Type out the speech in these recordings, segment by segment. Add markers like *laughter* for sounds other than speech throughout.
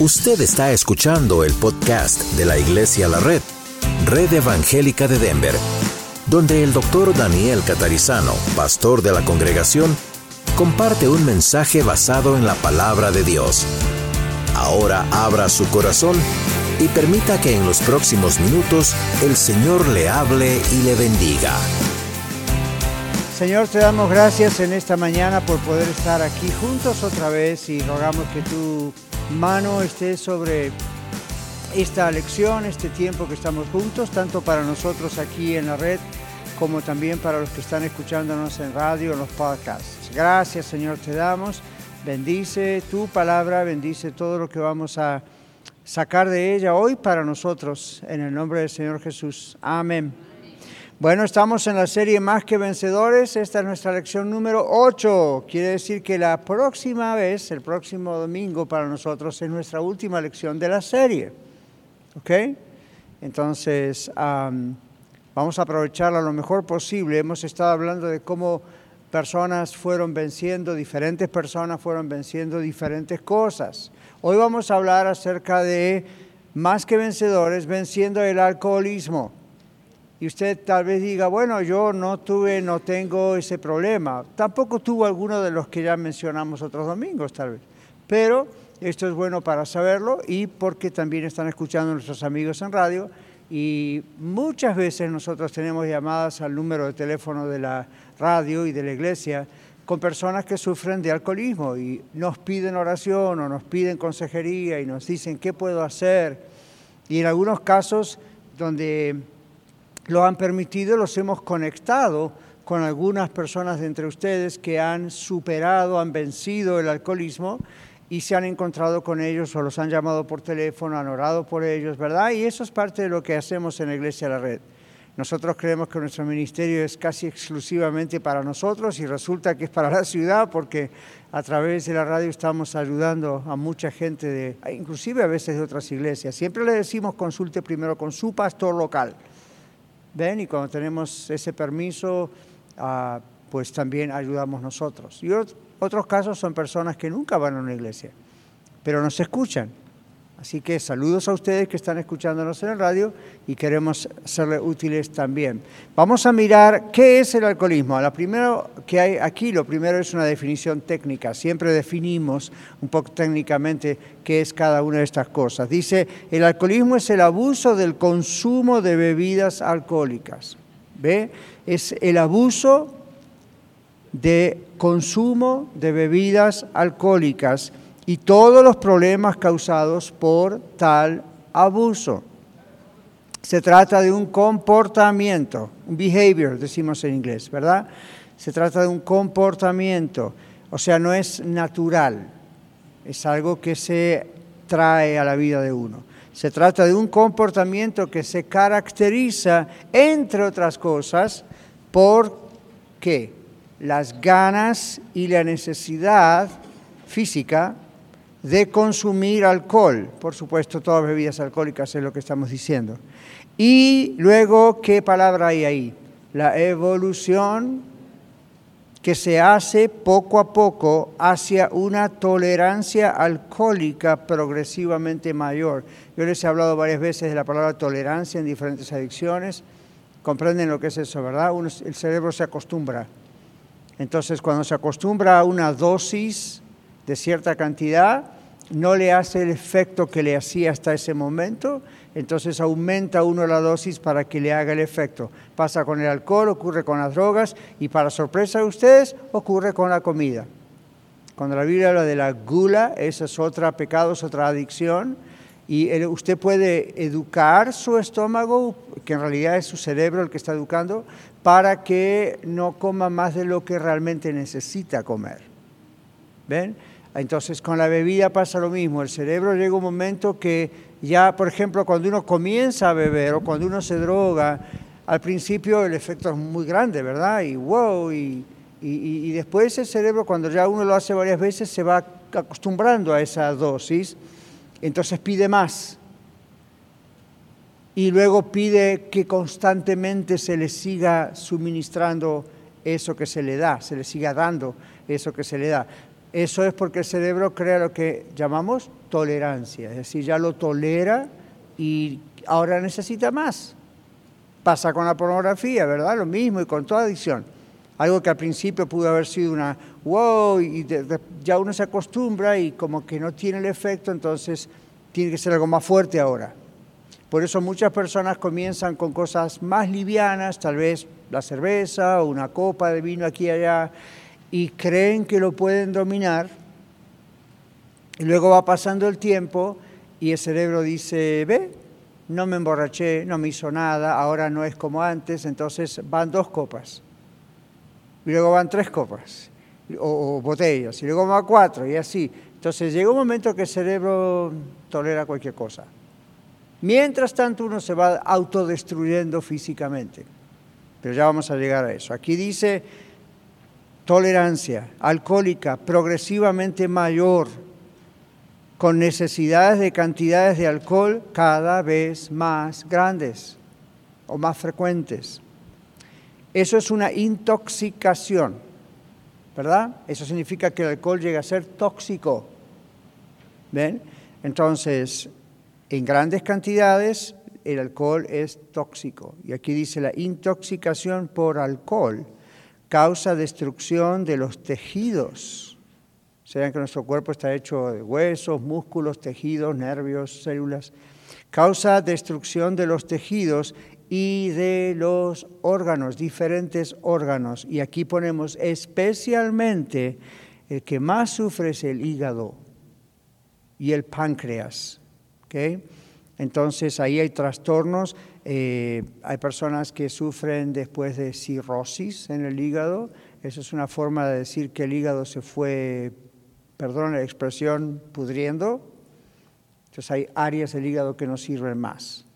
Usted está escuchando el podcast de la Iglesia La Red, Red Evangélica de Denver, donde el doctor Daniel Catarizano, pastor de la congregación, comparte un mensaje basado en la palabra de Dios. Ahora abra su corazón y permita que en los próximos minutos el Señor le hable y le bendiga. Señor, te damos gracias en esta mañana por poder estar aquí juntos otra vez y rogamos que tú mano esté sobre esta lección, este tiempo que estamos juntos, tanto para nosotros aquí en la red como también para los que están escuchándonos en radio, en los podcasts. Gracias Señor te damos. Bendice tu palabra, bendice todo lo que vamos a sacar de ella hoy para nosotros, en el nombre del Señor Jesús. Amén. Bueno, estamos en la serie Más que Vencedores. Esta es nuestra lección número 8. Quiere decir que la próxima vez, el próximo domingo para nosotros, es nuestra última lección de la serie. ¿Ok? Entonces, vamos a aprovecharla lo mejor posible. Hemos estado hablando de cómo personas fueron venciendo, diferentes personas fueron venciendo diferentes cosas. Hoy vamos a hablar acerca de más que vencedores, venciendo el alcoholismo. Y usted tal vez diga, bueno, yo no tuve, no tengo ese problema. Tampoco tuvo alguno de los que ya mencionamos otros domingos, tal vez. Pero esto es bueno para saberlo y porque también están escuchando nuestros amigos en radio. Y muchas veces nosotros tenemos llamadas al número de teléfono de la radio y de la iglesia con personas que sufren de alcoholismo y nos piden oración o nos piden consejería y nos dicen qué puedo hacer. Y en algunos casos donde lo han permitido, los hemos conectado con algunas personas de entre ustedes que han superado, han vencido el alcoholismo y se han encontrado con ellos o los han llamado por teléfono, han orado por ellos, ¿verdad? Y eso es parte de lo que hacemos en la Iglesia de la Red. Nosotros creemos que nuestro ministerio es casi exclusivamente para nosotros y resulta que es para la ciudad porque a través de la radio estamos ayudando a mucha gente, de, inclusive a veces de otras iglesias. Siempre le decimos consulte primero con su pastor local ven y cuando tenemos ese permiso, ah, pues también ayudamos nosotros. Y otros casos son personas que nunca van a una iglesia, pero nos escuchan Así que saludos a ustedes que están escuchándonos en el radio y queremos serles útiles también. Vamos a mirar qué es el alcoholismo. La primero que hay aquí, lo primero es una definición técnica. Siempre definimos un poco técnicamente qué es cada una de estas cosas. Dice, el alcoholismo es el abuso del consumo de bebidas alcohólicas. ¿Ve? Es el abuso de consumo de bebidas alcohólicas y todos los problemas causados por tal abuso. Se trata de un comportamiento, un behavior, decimos en inglés, ¿verdad? Se trata de un comportamiento, o sea, no es natural, es algo que se trae a la vida de uno. Se trata de un comportamiento que se caracteriza, entre otras cosas, por qué? Las ganas y la necesidad física de consumir alcohol. Por supuesto, todas bebidas alcohólicas es lo que estamos diciendo. Y luego, ¿qué palabra hay ahí? La evolución que se hace poco a poco hacia una tolerancia alcohólica progresivamente mayor. Yo les he hablado varias veces de la palabra tolerancia en diferentes adicciones. Comprenden lo que es eso, ¿verdad? el cerebro se acostumbra. Entonces, cuando se acostumbra a una dosis de cierta cantidad, no le hace el efecto que le hacía hasta ese momento, entonces aumenta uno la dosis para que le haga el efecto. Pasa con el alcohol, ocurre con las drogas y para sorpresa de ustedes ocurre con la comida. Cuando la Biblia habla de la gula, esa es otra pecado, es otra adicción, y usted puede educar su estómago, que en realidad es su cerebro el que está educando, para que no coma más de lo que realmente necesita comer. ¿Ven? Entonces con la bebida pasa lo mismo, el cerebro llega un momento que ya, por ejemplo, cuando uno comienza a beber o cuando uno se droga, al principio el efecto es muy grande, ¿verdad? Y wow, y, y, después el cerebro, cuando ya uno lo hace varias veces, se va acostumbrando a esa dosis, entonces pide más. Y luego pide que constantemente se le siga suministrando eso que se le da, se le siga dando eso que se le da Eso es porque el cerebro crea lo que llamamos tolerancia, es decir, ya lo tolera y ahora necesita más. Pasa con la pornografía, ¿verdad? Lo mismo y con toda adicción. Algo que al principio pudo haber sido una wow y ya uno se acostumbra y como que no tiene el efecto, entonces tiene que ser algo más fuerte ahora. Por eso muchas personas comienzan con cosas más livianas, tal vez la cerveza o una copa de vino aquí y allá, y creen que lo pueden dominar. Y luego va pasando el tiempo y el cerebro dice, ve, no me emborraché, no me hizo nada, ahora no es como antes, entonces van dos copas. Y luego van tres copas o, botellas, y luego van cuatro, y así. Entonces llega un momento que el cerebro tolera cualquier cosa. Mientras tanto uno se va autodestruyendo físicamente. Pero ya vamos a llegar a eso. Aquí dice tolerancia alcohólica progresivamente mayor, con necesidades de cantidades de alcohol cada vez más grandes o más frecuentes. Eso es una intoxicación, ¿verdad? Eso significa que el alcohol llega a ser tóxico. ¿Ven? Entonces, en grandes cantidades el alcohol es tóxico. Y aquí dice la intoxicación por alcohol causa destrucción de los tejidos. Saben que nuestro cuerpo está hecho de huesos, músculos, tejidos, nervios, células. Causa destrucción de los tejidos y de los órganos, diferentes órganos. Y aquí ponemos especialmente el que más sufre es el hígado y el páncreas. Entonces ahí hay trastornos, eh, hay personas que sufren después de cirrosis en el hígado, eso es una forma de decir que el hígado se fue, perdón la expresión, pudriendo. Entonces hay áreas del hígado que no sirven más.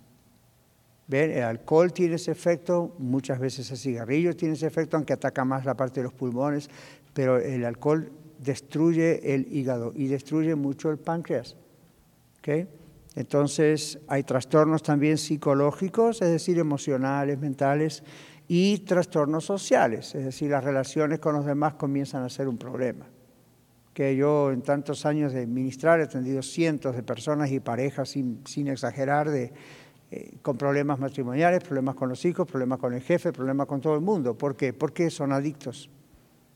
¿Ven? El alcohol tiene ese efecto, muchas veces el cigarrillo tiene ese efecto, aunque ataca más la parte de los pulmones, pero el alcohol destruye el hígado y destruye mucho el páncreas. ¿okay? Entonces hay trastornos también psicológicos, es decir, emocionales, mentales, y trastornos sociales, es decir, las relaciones con los demás comienzan a ser un problema. Que yo en tantos años de ministrar he atendido cientos de personas y parejas, sin, exagerar, de, eh, con problemas matrimoniales, problemas con los hijos, problemas con el jefe, problemas con todo el mundo. ¿Por qué? Porque son adictos.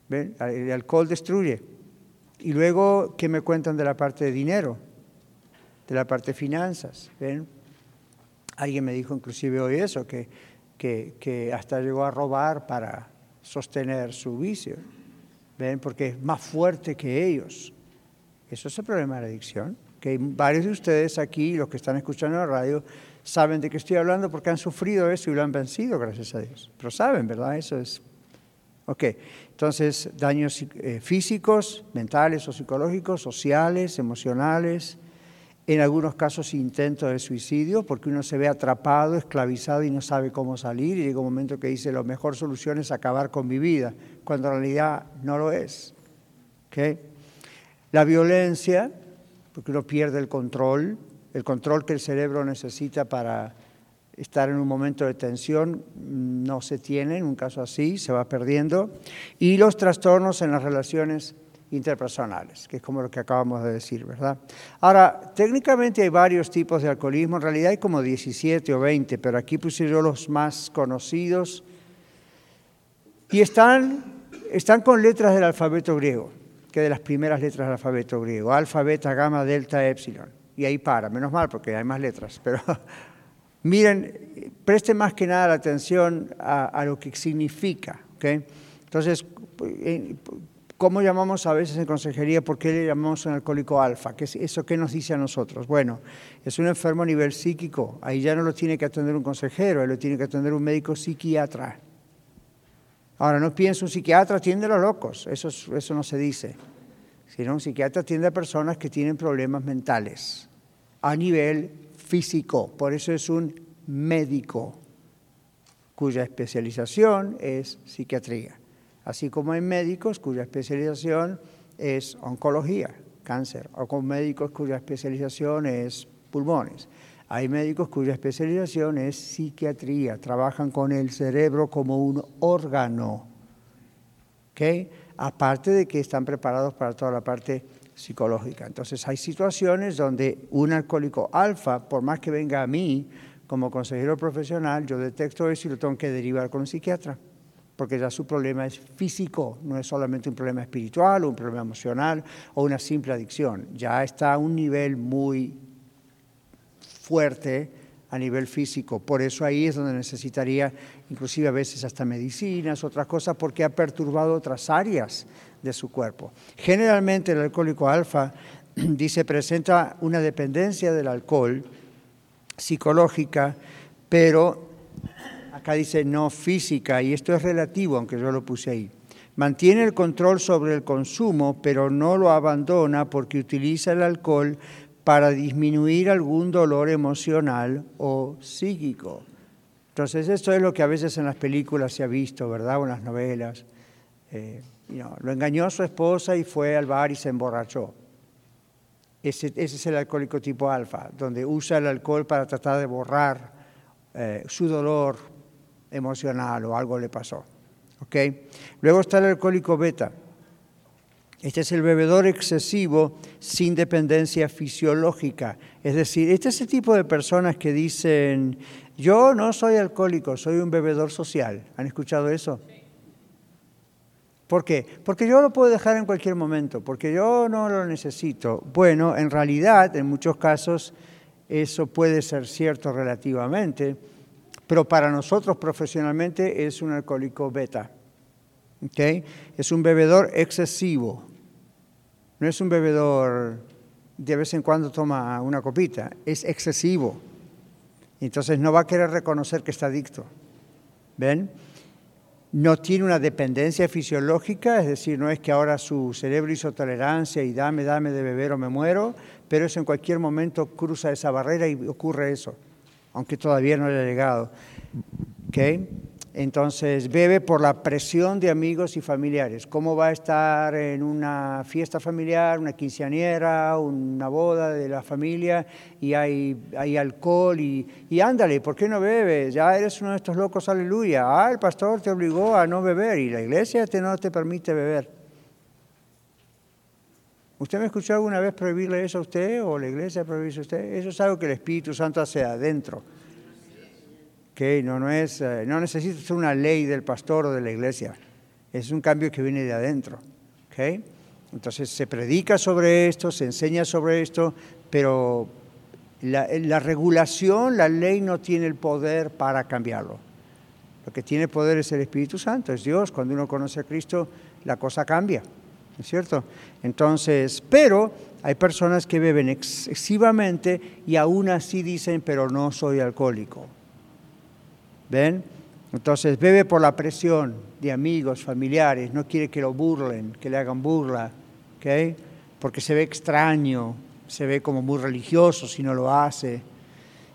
El alcohol destruye. Y luego, ¿qué me cuentan de la parte de dinero? De la parte de finanzas. ¿Ven? Alguien me dijo inclusive hoy eso, que, que, que hasta llegó a robar para sostener su vicio. ¿Ven? Porque es más fuerte que ellos. Eso es el problema de la adicción. Que varios de ustedes aquí, los que están escuchando la radio, saben de qué estoy hablando porque han sufrido eso y lo han vencido, gracias a Dios. Pero saben, ¿verdad? Eso es. Ok, entonces daños eh, físicos, mentales o psicológicos, sociales, emocionales, en algunos casos intentos de suicidio, porque uno se ve atrapado, esclavizado y no sabe cómo salir, y llega un momento que dice, la mejor solución es acabar con mi vida, cuando en realidad no lo es. ¿Okay? La violencia, porque uno pierde el control, el control que el cerebro necesita para estar en un momento de tensión no se tiene, en un caso así, se va perdiendo, y los trastornos en las relaciones interpersonales, que es como lo que acabamos de decir, ¿verdad? Ahora, técnicamente hay varios tipos de alcoholismo, en realidad hay como 17 o 20, pero aquí puse yo los más conocidos, y están, están con letras del alfabeto griego, que de las primeras letras del alfabeto griego, alfa, beta, gamma, delta, epsilon y ahí para, menos mal porque hay más letras, pero *laughs* miren, presten más que nada la atención a, lo que significa. ¿okay? Entonces, eh, ¿cómo llamamos a veces en consejería? ¿Por qué le llamamos un alcohólico alfa? ¿Qué es ¿Eso qué nos dice a nosotros? Bueno, es un enfermo a nivel psíquico, ahí ya no lo tiene que atender un consejero, ahí lo tiene que atender un médico psiquiatra. Ahora, no pienso un psiquiatra atiende a los locos, eso, eso no se dice sino un psiquiatra atiende a personas que tienen problemas mentales a nivel físico. Por eso es un médico cuya especialización es psiquiatría. Así como hay médicos cuya especialización es oncología, cáncer, o con médicos cuya especialización es pulmones. Hay médicos cuya especialización es psiquiatría, trabajan con el cerebro como un órgano. aparte de que están preparados para toda la parte psicológica. Entonces hay situaciones donde un alcohólico alfa, por más que venga a mí como consejero profesional, yo detecto eso y lo tengo que derivar con un psiquiatra, porque ya su problema es físico, no es solamente un problema espiritual o un problema emocional o una simple adicción, ya está a un nivel muy fuerte a nivel físico. Por eso ahí es donde necesitaría inclusive a veces hasta medicinas, otras cosas, porque ha perturbado otras áreas de su cuerpo. Generalmente el alcohólico alfa *clears throat* dice presenta una dependencia del alcohol psicológica, pero acá dice no física, y esto es relativo, aunque yo lo puse ahí. Mantiene el control sobre el consumo, pero no lo abandona porque utiliza el alcohol para disminuir algún dolor emocional o psíquico. Entonces, esto es lo que a veces en las películas se ha visto, ¿verdad? O en las novelas. Eh, lo engañó a su esposa y fue al bar y se emborrachó. Ese, ese es el alcohólico tipo alfa, donde usa el alcohol para tratar de borrar eh, su dolor emocional o algo le pasó. ¿Okay? Luego está el alcohólico beta, este es el bebedor excesivo sin dependencia fisiológica. Es decir, este es el tipo de personas que dicen, yo no soy alcohólico, soy un bebedor social. ¿Han escuchado eso? ¿Por qué? Porque yo lo puedo dejar en cualquier momento, porque yo no lo necesito. Bueno, en realidad, en muchos casos, eso puede ser cierto relativamente, pero para nosotros profesionalmente es un alcohólico beta. ¿Okay? Es un bebedor excesivo. No es un bebedor de vez en cuando toma una copita, es excesivo. Entonces no va a querer reconocer que está adicto. ¿Ven? No tiene una dependencia fisiológica, es decir, no es que ahora su cerebro hizo tolerancia y dame, dame de beber o me muero, pero eso en cualquier momento cruza esa barrera y ocurre eso, aunque todavía no haya llegado. ¿Okay? Entonces bebe por la presión de amigos y familiares. ¿Cómo va a estar en una fiesta familiar, una quinceañera, una boda de la familia y hay, hay alcohol y, y, ándale, ¿por qué no bebes? Ya eres uno de estos locos, aleluya. Ah, el pastor te obligó a no beber y la iglesia te, no te permite beber. ¿Usted me escuchó alguna vez prohibirle eso a usted o la iglesia prohibirse a usted? Eso es algo que el Espíritu Santo hace adentro que no, no, es, eh, no necesita ser una ley del pastor o de la iglesia, es un cambio que viene de adentro. ¿okay? Entonces se predica sobre esto, se enseña sobre esto, pero la, la, regulación, la ley no tiene el poder para cambiarlo. Lo que tiene poder es el Espíritu Santo, es Dios. Cuando uno conoce a Cristo, la cosa cambia, ¿es cierto? Entonces, pero hay personas que beben excesivamente y aún así dicen, pero no soy alcohólico. ¿Ven? Entonces bebe por la presión de amigos, familiares, no quiere que lo burlen, que le hagan burla. Porque se ve extraño, se ve como muy religioso si no lo hace.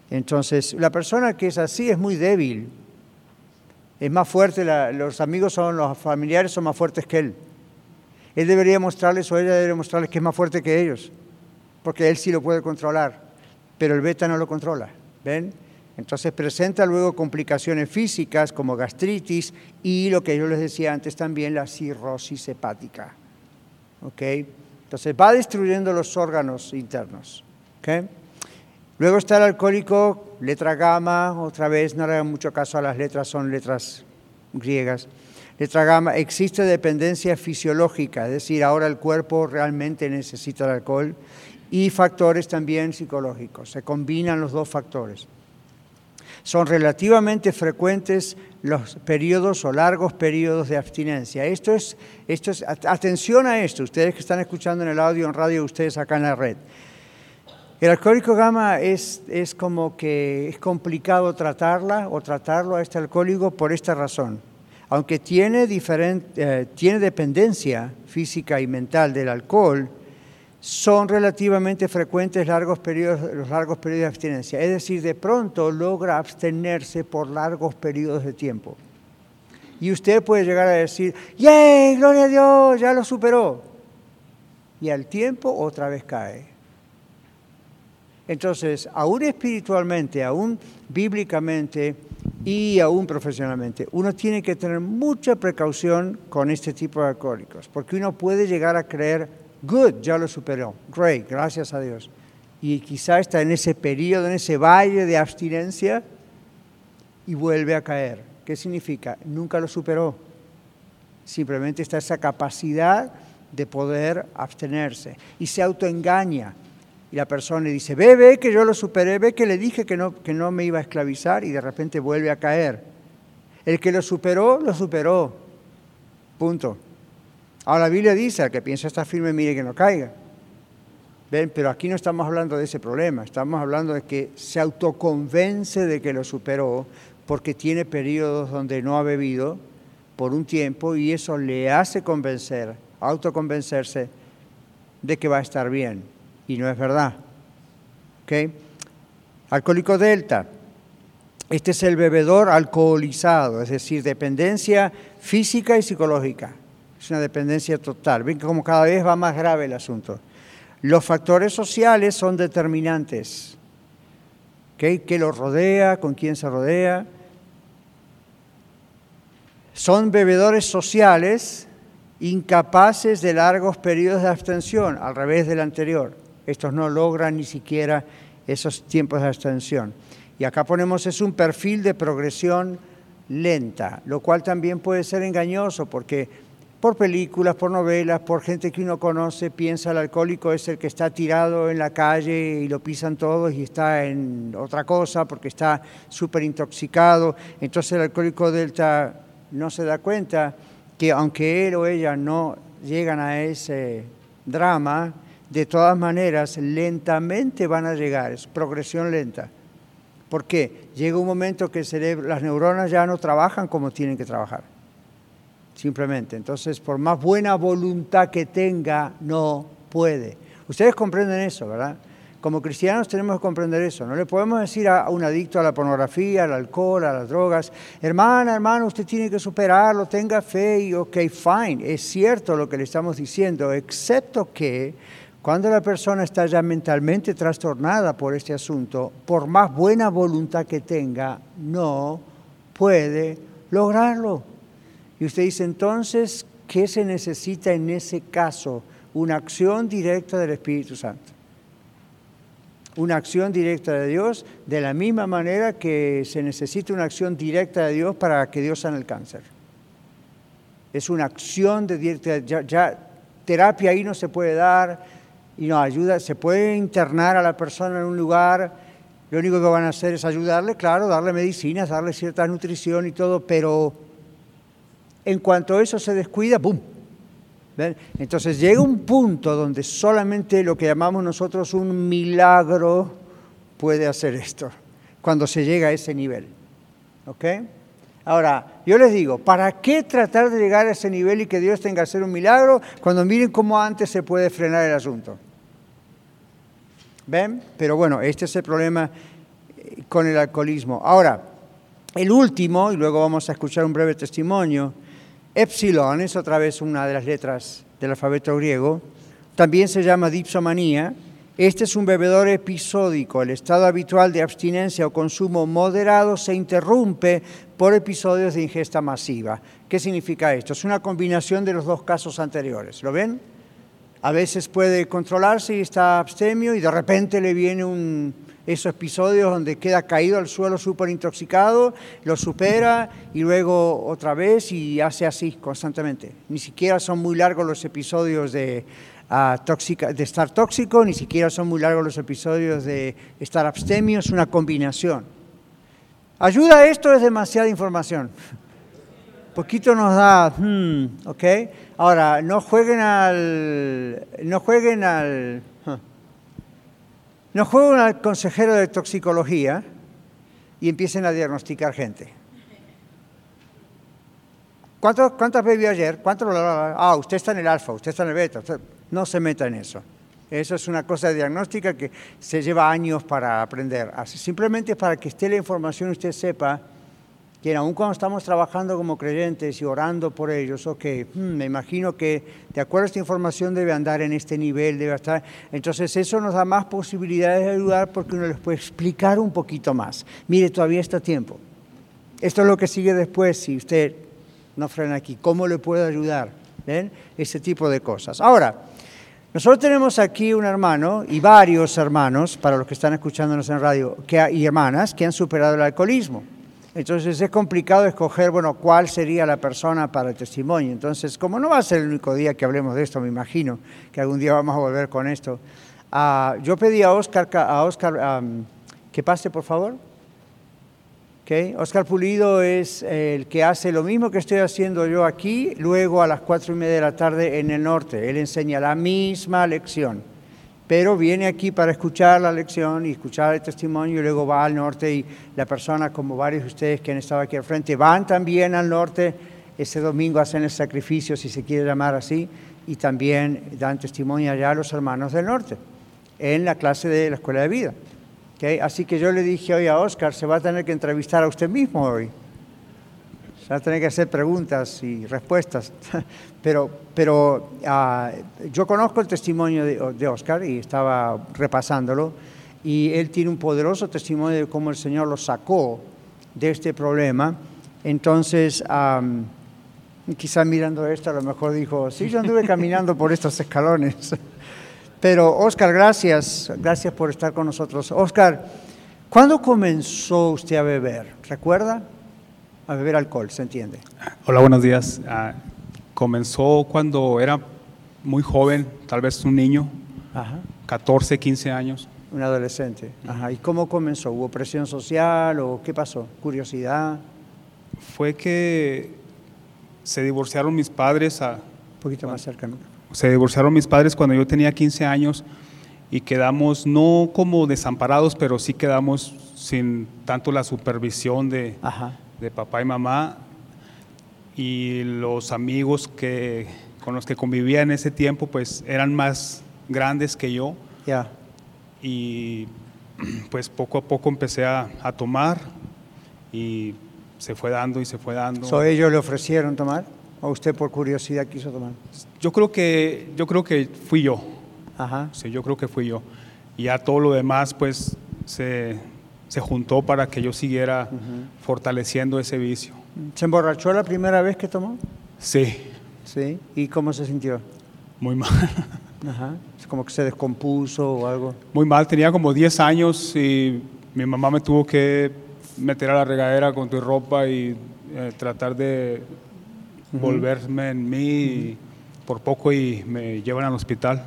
Entonces, la persona que es así es muy débil, es más fuerte, los amigos son, los familiares son más fuertes que él. Él debería mostrarles o ella debería mostrarles que es más fuerte que ellos, porque él sí lo puede controlar, pero el beta no lo controla, ¿ven? Entonces presenta luego complicaciones físicas como gastritis y lo que yo les decía antes también, la cirrosis hepática. Entonces va destruyendo los órganos internos. Luego está el alcohólico, letra gamma, otra vez no le hagan mucho caso a las letras, son letras griegas. Letra existe dependencia fisiológica, es decir, ahora el cuerpo realmente necesita el alcohol y factores también psicológicos, se combinan los dos factores son relativamente frecuentes los periodos o largos periodos de abstinencia. Esto es, esto es, atención a esto, ustedes que están escuchando en el audio, en radio, ustedes acá en la red. El alcohólico gamma es, es como que es complicado tratarla o tratarlo a este alcohólico por esta razón. Aunque tiene, eh, tiene dependencia física y mental del alcohol, son relativamente frecuentes largos periodos, los largos periodos de abstinencia. Es decir, de pronto logra abstenerse por largos periodos de tiempo. Y usted puede llegar a decir, ¡Yay! ¡Gloria a Dios! Ya lo superó. Y al tiempo otra vez cae. Entonces, aún espiritualmente, aún bíblicamente, y aún profesionalmente. Uno tiene que tener mucha precaución con este tipo de alcohólicos, porque uno puede llegar a creer, good, ya lo superó, great, gracias a Dios. Y quizá está en ese periodo, en ese valle de abstinencia y vuelve a caer. ¿Qué significa? Nunca lo superó. Simplemente está esa capacidad de poder abstenerse y se autoengaña y la persona dice, ve, ve que yo lo superé, ve que le dije que no, que no me iba a esclavizar y de repente vuelve a caer. El que lo superó, lo superó. Punto. Ahora la Biblia dice, al que piensa estar firme, mire que no caiga. ¿Ven? Pero aquí no estamos hablando de ese problema, estamos hablando de que se autoconvence de que lo superó porque tiene periodos donde no ha bebido por un tiempo y eso le hace convencer, autoconvencerse de que va a estar bien y no es verdad. ¿Okay? Alcohólico delta. Este es el bebedor alcoholizado, es decir, dependencia física y psicológica. Es una dependencia total. Ven como cada vez va más grave el asunto. Los factores sociales son determinantes. ¿Qué lo rodea? ¿Con quién se rodea? Son bebedores sociales incapaces de largos periodos de abstención, al revés del anterior. Estos no logran ni siquiera esos tiempos de abstención. Y acá ponemos es un perfil de progresión lenta, lo cual también puede ser engañoso porque por películas, por novelas, por gente que uno conoce, piensa el alcohólico es el que está tirado en la calle y lo pisan todos y está en otra cosa porque está súper intoxicado. Entonces el alcohólico delta no se da cuenta que aunque él o ella no llegan a ese drama, de todas maneras, lentamente van a llegar, es progresión lenta. ¿Por qué? Llega un momento que las neuronas ya no trabajan como tienen que trabajar. Simplemente. Entonces, por más buena voluntad que tenga, no puede. Ustedes comprenden eso, ¿verdad? Como cristianos tenemos que comprender eso. No le podemos decir a un adicto a la pornografía, al alcohol, a las drogas, hermana, hermano, usted tiene que superarlo, tenga fe y ok, fine. Es cierto lo que le estamos diciendo, excepto que cuando la persona está ya mentalmente trastornada por este asunto, por más buena voluntad que tenga, no puede lograrlo. Y usted dice, entonces, ¿qué se necesita en ese caso? Una acción directa del Espíritu Santo. Una acción directa de Dios, de la misma manera que se necesita una acción directa de Dios para que Dios sane el cáncer. Es una acción de directa, ya, terapia ahí no se puede dar, y nos ayuda, se puede internar a la persona en un lugar, lo único que van a hacer es ayudarle, claro, darle medicinas, darle cierta nutrición y todo, pero en cuanto eso se descuida, ¡pum! Entonces llega un punto donde solamente lo que llamamos nosotros un milagro puede hacer esto, cuando se llega a ese nivel. ¿Ok? Ahora, yo les digo, ¿para qué tratar de llegar a ese nivel y que Dios tenga que hacer un milagro cuando miren cómo antes se puede frenar el asunto? ¿Ven? Pero bueno, este es el problema eh, con el alcoholismo. Ahora, el último, y luego vamos a escuchar un breve testimonio, Epsilon es otra vez una de las letras del alfabeto griego, también se llama dipsomanía. Este es un bebedor episódico. El estado habitual de abstinencia o consumo moderado se interrumpe por episodios de ingesta masiva. ¿Qué significa esto? Es una combinación de los dos casos anteriores. ¿Lo ven? A veces puede controlarse y está abstemio y de repente le viene un, esos episodios donde queda caído al suelo súper intoxicado, lo supera y luego otra vez y hace así constantemente. Ni siquiera son muy largos los episodios de, uh, tóxica, de estar tóxico, ni siquiera son muy largos los episodios de estar abstemio, es una combinación. Ayuda esto, es demasiada información. Poquito nos da, hmm, ¿ok? Ahora, no jueguen al. No jueguen al. No jueguen al consejero de toxicología y empiecen a diagnosticar gente. ¿Cuánto, ¿Cuántas bebió ayer? ¿Cuánto Ah, usted está en el alfa, usted está en el beta. no se meta en eso. Eso es una cosa diagnóstica que se lleva años para aprender. Simplemente para que esté la información usted sepa que aun cuando estamos trabajando como creyentes y orando por ellos, ok, hmm, me imagino que de acuerdo a esta información debe andar en este nivel, debe estar. Entonces eso nos da más posibilidades de ayudar porque uno les puede explicar un poquito más. Mire, todavía está tiempo. esto es lo que sigue después si usted no frena aquí. ¿Cómo le puedo ayudar? ¿Ven? Ese tipo de cosas. Ahora, nosotros tenemos aquí un hermano y varios hermanos, para los que están escuchándonos en radio, que, y hermanas que han superado el alcoholismo. Entonces es complicado escoger, bueno, cuál sería la persona para el testimonio. Entonces, como no va a ser el único día que hablemos de esto, me imagino que algún día vamos a volver con esto. Ah, yo pedí a Oscar, a Oscar que pase, por favor. Okay. Oscar Pulido es el que hace lo mismo que estoy haciendo yo aquí, luego a las cuatro y media de la tarde en el norte. Él enseña la misma lección pero viene aquí para escuchar la lección y escuchar el testimonio y luego va al norte y la persona, como varios de ustedes que han estado aquí al frente, van también al norte, ese domingo hacen el sacrificio, si se quiere llamar así, y también dan testimonio allá a los hermanos del norte, en la clase de la escuela de vida. Así que yo le dije hoy a Oscar, se va a tener que entrevistar a usted mismo hoy. Se va a tener que hacer preguntas y respuestas. *laughs* Pero, pero ah, yo conozco el testimonio de, Oscar y estaba repasándolo y él tiene un poderoso testimonio de cómo el Señor lo sacó de este problema. Entonces, quizás mirando esto, a lo mejor dijo, sí, yo anduve caminando por estos escalones. *laughs* Pero Oscar, gracias, gracias por estar con nosotros. Oscar, ¿cuándo comenzó usted a beber? ¿Recuerda? A beber alcohol, ¿se entiende? Hola, buenos días. Ah, comenzó cuando era muy joven, tal vez un niño, 14, 15 años. Un adolescente. Ajá. ¿Y cómo comenzó? ¿Hubo presión social o qué pasó? ¿Curiosidad? Fue que se divorciaron mis padres. A, un poquito más cerca. Se divorciaron mis padres cuando yo tenía 15 años y quedamos no como desamparados, pero sí quedamos sin tanto la supervisión de, de papá y mamá y los amigos que, con los que convivía en ese tiempo pues eran más grandes que yo. Ya. Y pues poco a poco empecé a, tomar y se fue dando y se fue dando. ¿So ellos le ofrecieron tomar o usted por curiosidad quiso tomar? Yo creo que yo creo que fui yo. Ajá. Sí, yo creo que fui yo. Y ya todo lo demás pues se, se juntó para que yo siguiera fortaleciendo ese vicio. ¿Se emborrachó la primera vez que tomó? Sí. ¿Sí? ¿Y cómo se sintió? Muy mal. *laughs* Ajá. ¿Es como que se descompuso o algo? Muy mal, tenía como 10 años y mi mamá me tuvo que meter a la regadera con tu ropa y eh, tratar de volverme en mí y por poco y me llevan al hospital.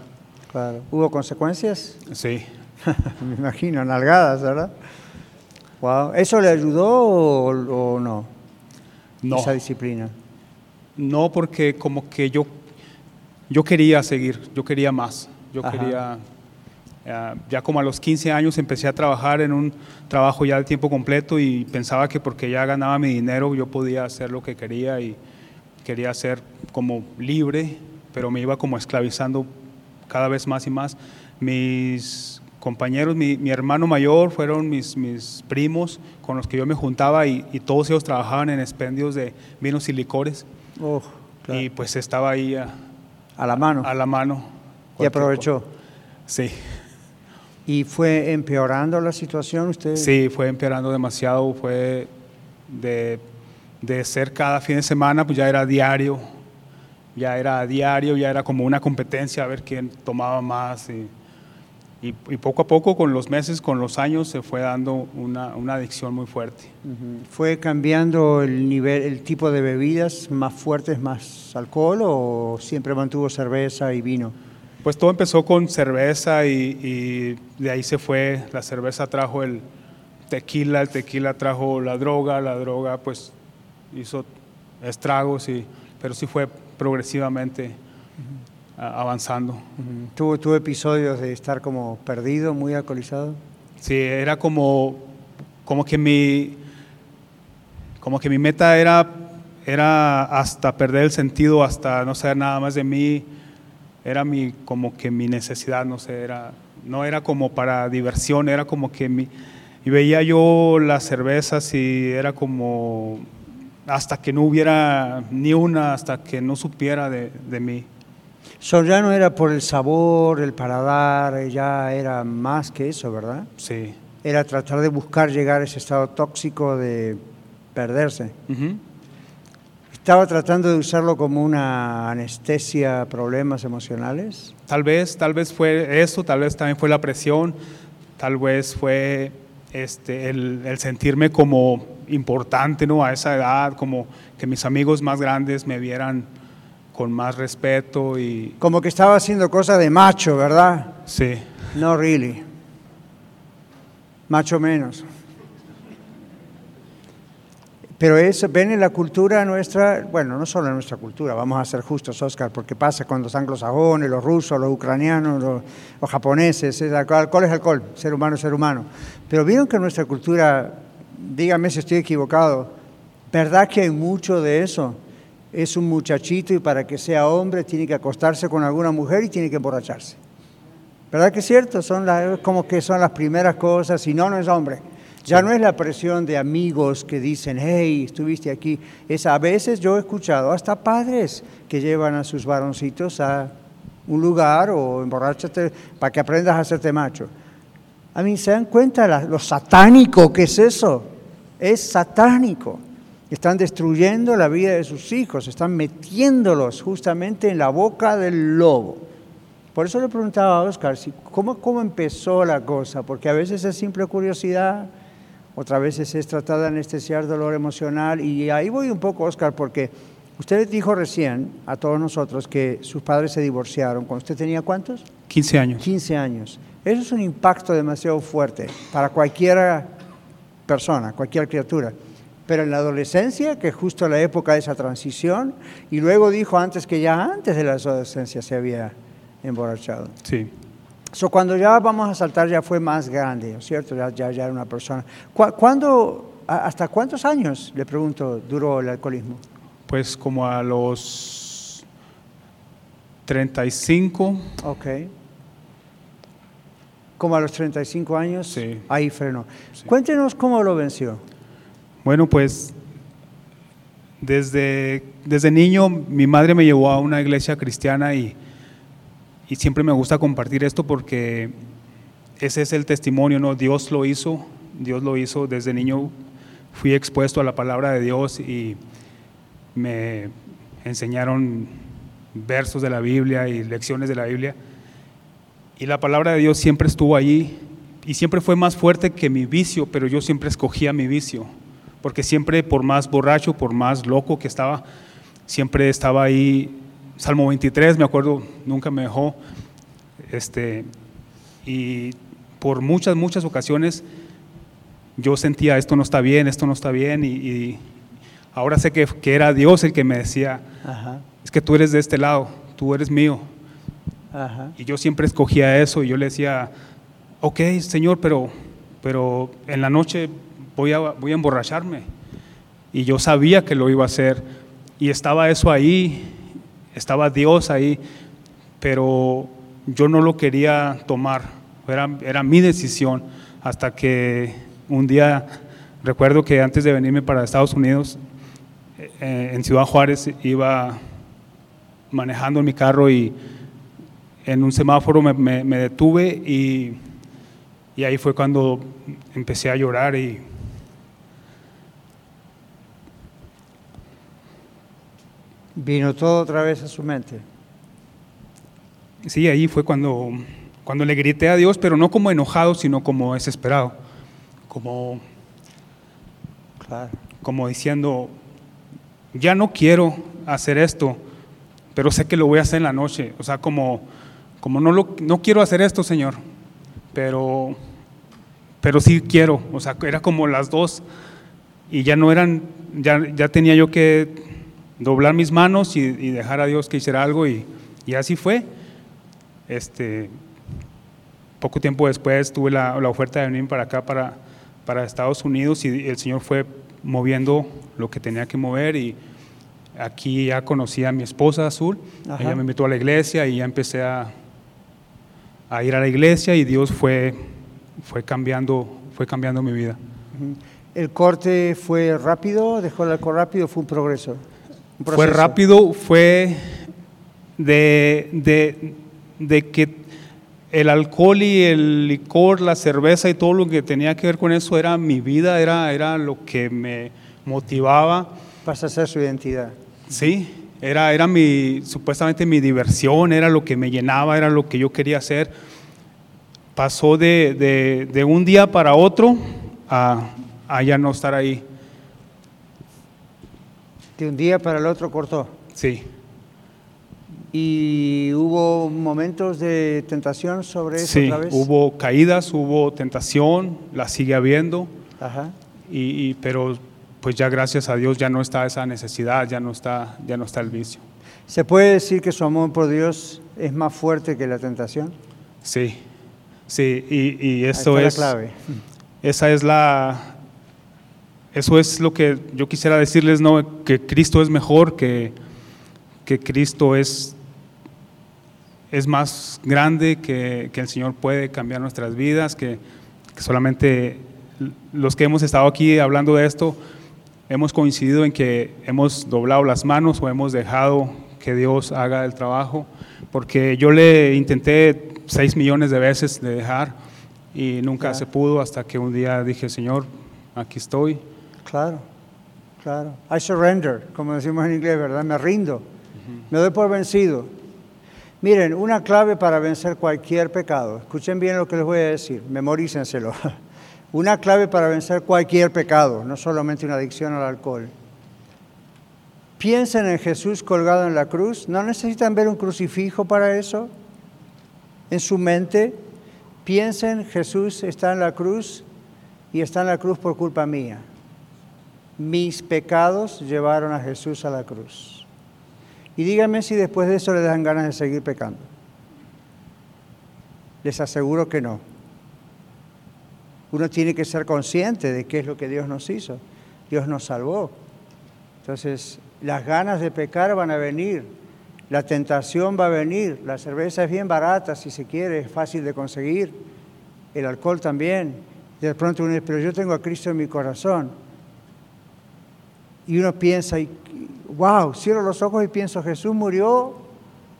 Claro. ¿Hubo consecuencias? Sí. *laughs* me imagino, nalgadas, ¿verdad? Wow. ¿Eso le ayudó o no? no. esa disciplina? No, porque como que yo, yo quería seguir, yo quería más, yo quería... Eh, ya como a los 15 años empecé a trabajar en un trabajo ya de tiempo completo y pensaba que porque ya ganaba mi dinero yo podía hacer lo que quería y quería ser como libre, pero me iba como esclavizando cada vez más y más. Mis compañeros, mi, hermano mayor fueron mis, mis, primos con los que yo me juntaba y, todos ellos trabajaban en expendios de vinos y licores. Y pues estaba ahí a, la mano. A la mano. Y aprovechó. Sí. ¿Y fue empeorando la situación usted? Sí, fue empeorando demasiado. Fue de, de ser cada fin de semana, pues ya era diario. Ya era diario, ya era como una competencia a ver quién tomaba más. Y, y, poco a poco, con los meses, con los años, se fue dando una, una adicción muy fuerte. ¿Fue cambiando el nivel, el tipo de bebidas más fuertes, más alcohol o siempre mantuvo cerveza y vino? Pues todo empezó con cerveza y, de ahí se fue. La cerveza trajo el tequila, el tequila trajo la droga, la droga pues hizo estragos, y, pero sí fue progresivamente avanzando. ¿Tuvo, episodios de estar como perdido, muy alcoholizado? Sí, era como, como que mi como que mi meta era, era hasta perder el sentido, hasta no saber nada más de mí. Era mi, como que mi necesidad, no sé, era, no era como para diversión, era como que mi, y veía yo las cervezas y era como hasta que no hubiera ni una, hasta que no supiera de, de mí. So, ya no era por el sabor, el paladar, ya era más que eso, ¿verdad? Sí. Era tratar de buscar llegar a ese estado tóxico de perderse. Estaba tratando de usarlo como una anestesia a problemas emocionales. Tal vez, tal vez fue eso, tal vez también fue la presión, tal vez fue este, el, el sentirme como importante ¿no? a esa edad, como que mis amigos más grandes me vieran con más respeto y Como que estaba haciendo cosas de macho, ¿verdad? sí, No really. Macho menos. Pero eso, ven en la cultura nuestra, bueno, no solo en nuestra cultura, vamos a ser justos, Oscar, porque pasa con los anglosajones, los rusos, los ucranianos, los, los japoneses, es alcohol, alcohol es alcohol, ser humano es ser humano. Pero vieron que en nuestra cultura, dígame si estoy equivocado, ¿verdad que hay mucho de eso? Es un muchachito y para que sea hombre tiene que acostarse con alguna mujer y tiene que emborracharse. ¿Verdad que es cierto? Son las- como que son las primeras cosas, si no, no es hombre. Ya no es la presión de amigos que dicen, hey, estuviste aquí. Es a veces yo he escuchado hasta padres que llevan a sus varoncitos a un lugar o emborráchate para que aprendas a hacerte macho. A mí se dan cuenta lo satánico que es eso. Es satánico. Están destruyendo la vida de sus hijos, están metiéndolos justamente en la boca del lobo. Por eso le preguntaba a Oscar, ¿cómo, ¿cómo empezó la cosa? Porque a veces es simple curiosidad, otras veces es tratar de anestesiar dolor emocional. Y ahí voy un poco, Oscar, porque usted dijo recién a todos nosotros que sus padres se divorciaron. ¿Cuando usted tenía cuántos? 15 años. 15 años. Eso es un impacto demasiado fuerte para cualquier persona, cualquier criatura. Pero en la adolescencia, que es justo la época de esa transición, y luego dijo antes que ya antes de la adolescencia se había emborrachado. Sí. So, cuando ya vamos a saltar ya fue más grande, ¿no es cierto? Ya, ya, ya era una persona. ¿Cu- ¿Cuándo, ¿Hasta cuántos años, le pregunto, duró el alcoholismo? Pues como a los 35, Ok. Como a los 35 años, Sí. ahí frenó. Cuéntenos cómo lo venció. Bueno, pues desde, desde niño mi madre me llevó a una iglesia cristiana y, y siempre me gusta compartir esto porque ese es el testimonio, ¿no? Dios lo hizo, Dios lo hizo. Desde niño fui expuesto a la palabra de Dios y me enseñaron versos de la Biblia y lecciones de la Biblia. Y la palabra de Dios siempre estuvo allí y siempre fue más fuerte que mi vicio, pero yo siempre escogía mi vicio, porque siempre por más borracho, por más loco que estaba, siempre estaba ahí. Salmo 23, me acuerdo, nunca me dejó. Este, y por muchas, muchas ocasiones yo sentía esto no está bien, esto no está bien, y, y ahora sé que, que era Dios el que me decía, Ajá, es que tú eres de este lado, tú eres mío. ajá. Y yo siempre escogía eso y yo le decía, ok, Señor, pero, pero en la noche voy a, voy a emborracharme. Y yo sabía que lo iba a hacer. Y estaba eso ahí, estaba Dios ahí, pero yo no lo quería tomar. Era, era mi decisión hasta que un día, recuerdo que antes de venirme para Estados Unidos, eh, en Ciudad Juárez iba manejando mi carro y en un semáforo me, me- me detuve y, y ahí fue cuando empecé a llorar y Vino todo otra vez a su mente. sí, ahí fue cuando, cuando le grité a Dios, pero no como enojado, sino como desesperado, como, Claro. como diciendo, ya no quiero hacer esto, pero sé que lo voy a hacer en la noche, o sea, como, como no, lo, no quiero hacer esto, Señor, pero, pero sí quiero, o sea, era como las dos y ya no eran, ya, ya tenía yo que doblar mis manos y, y dejar a Dios que hiciera algo y, y así fue. Este, poco tiempo después tuve la, la oferta de venir para acá, para, para Estados Unidos y el Señor fue moviendo lo que tenía que mover y aquí ya conocí a mi esposa Azul, Ajá. ella me invitó a la iglesia y ya empecé a, a ir a la iglesia y Dios fue, fue, cambiando, fue cambiando mi vida. ¿El corte fue rápido? ¿Dejó el alcohol rápido? ¿Fue un progreso? Fue rápido, fue de, de, de que el alcohol y el licor, la cerveza y todo lo que tenía que ver con eso era mi vida, era, era lo que me motivaba. Pasa a ser su identidad. Sí, era, era mi, supuestamente mi diversión, era lo que me llenaba, era lo que yo quería hacer. Pasó de, de, de un día para otro a, a ya no estar ahí. De un día para el otro cortó. Sí. ¿Y hubo momentos de tentación sobre eso Sí, otra vez? hubo caídas, hubo tentación, la sigue habiendo, Ajá. y, y- pero pues ya gracias a Dios ya no está esa necesidad, ya no está, ya no está el vicio. ¿Se puede decir que su amor por Dios es más fuerte que la tentación? Sí, sí, y, y está es, la clave. esa es la, eso es lo que yo quisiera decirles, no, que Cristo es mejor, que, que Cristo es, es más grande, que, que el Señor puede cambiar nuestras vidas, que, que solamente los que hemos estado aquí hablando de esto, hemos coincidido en que hemos doblado las manos o hemos dejado que Dios haga el trabajo, porque yo le intenté seis millones de veces de dejar y nunca se pudo hasta que un día dije, Señor, aquí estoy. Claro, claro. I surrender, como decimos en inglés, ¿verdad? Me rindo. Me doy por vencido. Miren, una clave para vencer cualquier pecado. Escuchen bien lo que les voy a decir, memorícenselo. *laughs* Una clave para vencer cualquier pecado, no solamente una adicción al alcohol. Piensen en Jesús colgado en la cruz. ¿No necesitan ver un crucifijo para eso? En su mente, piensen, Jesús está en la cruz y está en la cruz por culpa mía. Mis pecados llevaron a Jesús a la cruz. Y díganme si después de eso le dan ganas de seguir pecando. Les aseguro que no. Uno tiene que ser consciente de qué es lo que Dios nos hizo. Dios nos salvó. Entonces, las ganas de pecar van a venir. La tentación va a venir. La cerveza es bien barata, si se quiere, es fácil de conseguir. El alcohol también. De pronto uno dice, pero yo tengo a Cristo en mi corazón. Y uno piensa, y, wow, cierro los ojos y pienso, Jesús murió.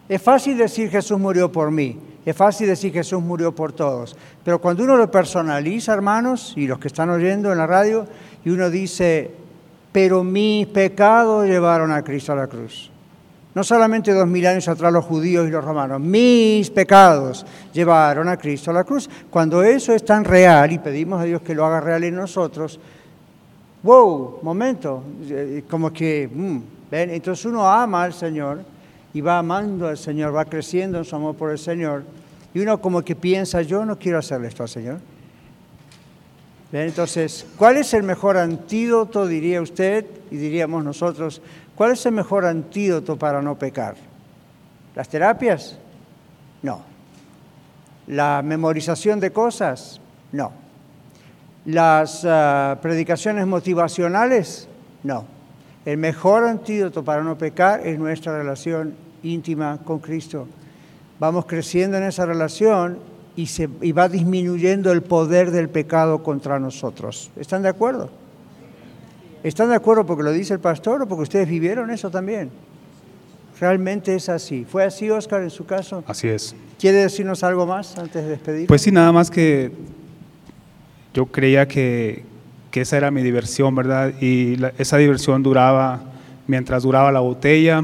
Es fácil decir Jesús murió por mí. Es fácil decir Jesús murió por todos. Pero cuando uno lo personaliza, hermanos, y los que están oyendo en la radio, y uno dice, pero mis pecados llevaron a Cristo a la cruz. No solamente dos mil años atrás los judíos y los romanos, mis pecados llevaron a Cristo a la cruz. Cuando eso es tan real y pedimos a Dios que lo haga real en nosotros, wow, momento, como que, mm, ¿ven? Entonces uno ama al Señor y va amando al Señor, va creciendo en su amor por el Señor. Y uno como que piensa, yo no quiero hacerle esto al Señor. ¿Ven? Entonces, ¿cuál es el mejor antídoto, diría usted, y diríamos nosotros, cuál es el mejor antídoto para no pecar? ¿Las terapias? No. ¿La memorización de cosas? No. ¿Las ah, predicaciones motivacionales? No. El mejor antídoto para no pecar es nuestra relación íntima con Cristo. Vamos creciendo en esa relación y, se, y va disminuyendo el poder del pecado contra nosotros. ¿Están de acuerdo? ¿Están de acuerdo porque lo dice el pastor o porque ustedes vivieron eso también? Realmente es así. ¿Fue así, Oscar, en su caso? Así es. ¿Quiere decirnos algo más antes de despedir? Pues sí, nada más que yo creía que, que esa era mi diversión, ¿verdad? Y esa diversión duraba mientras duraba la botella,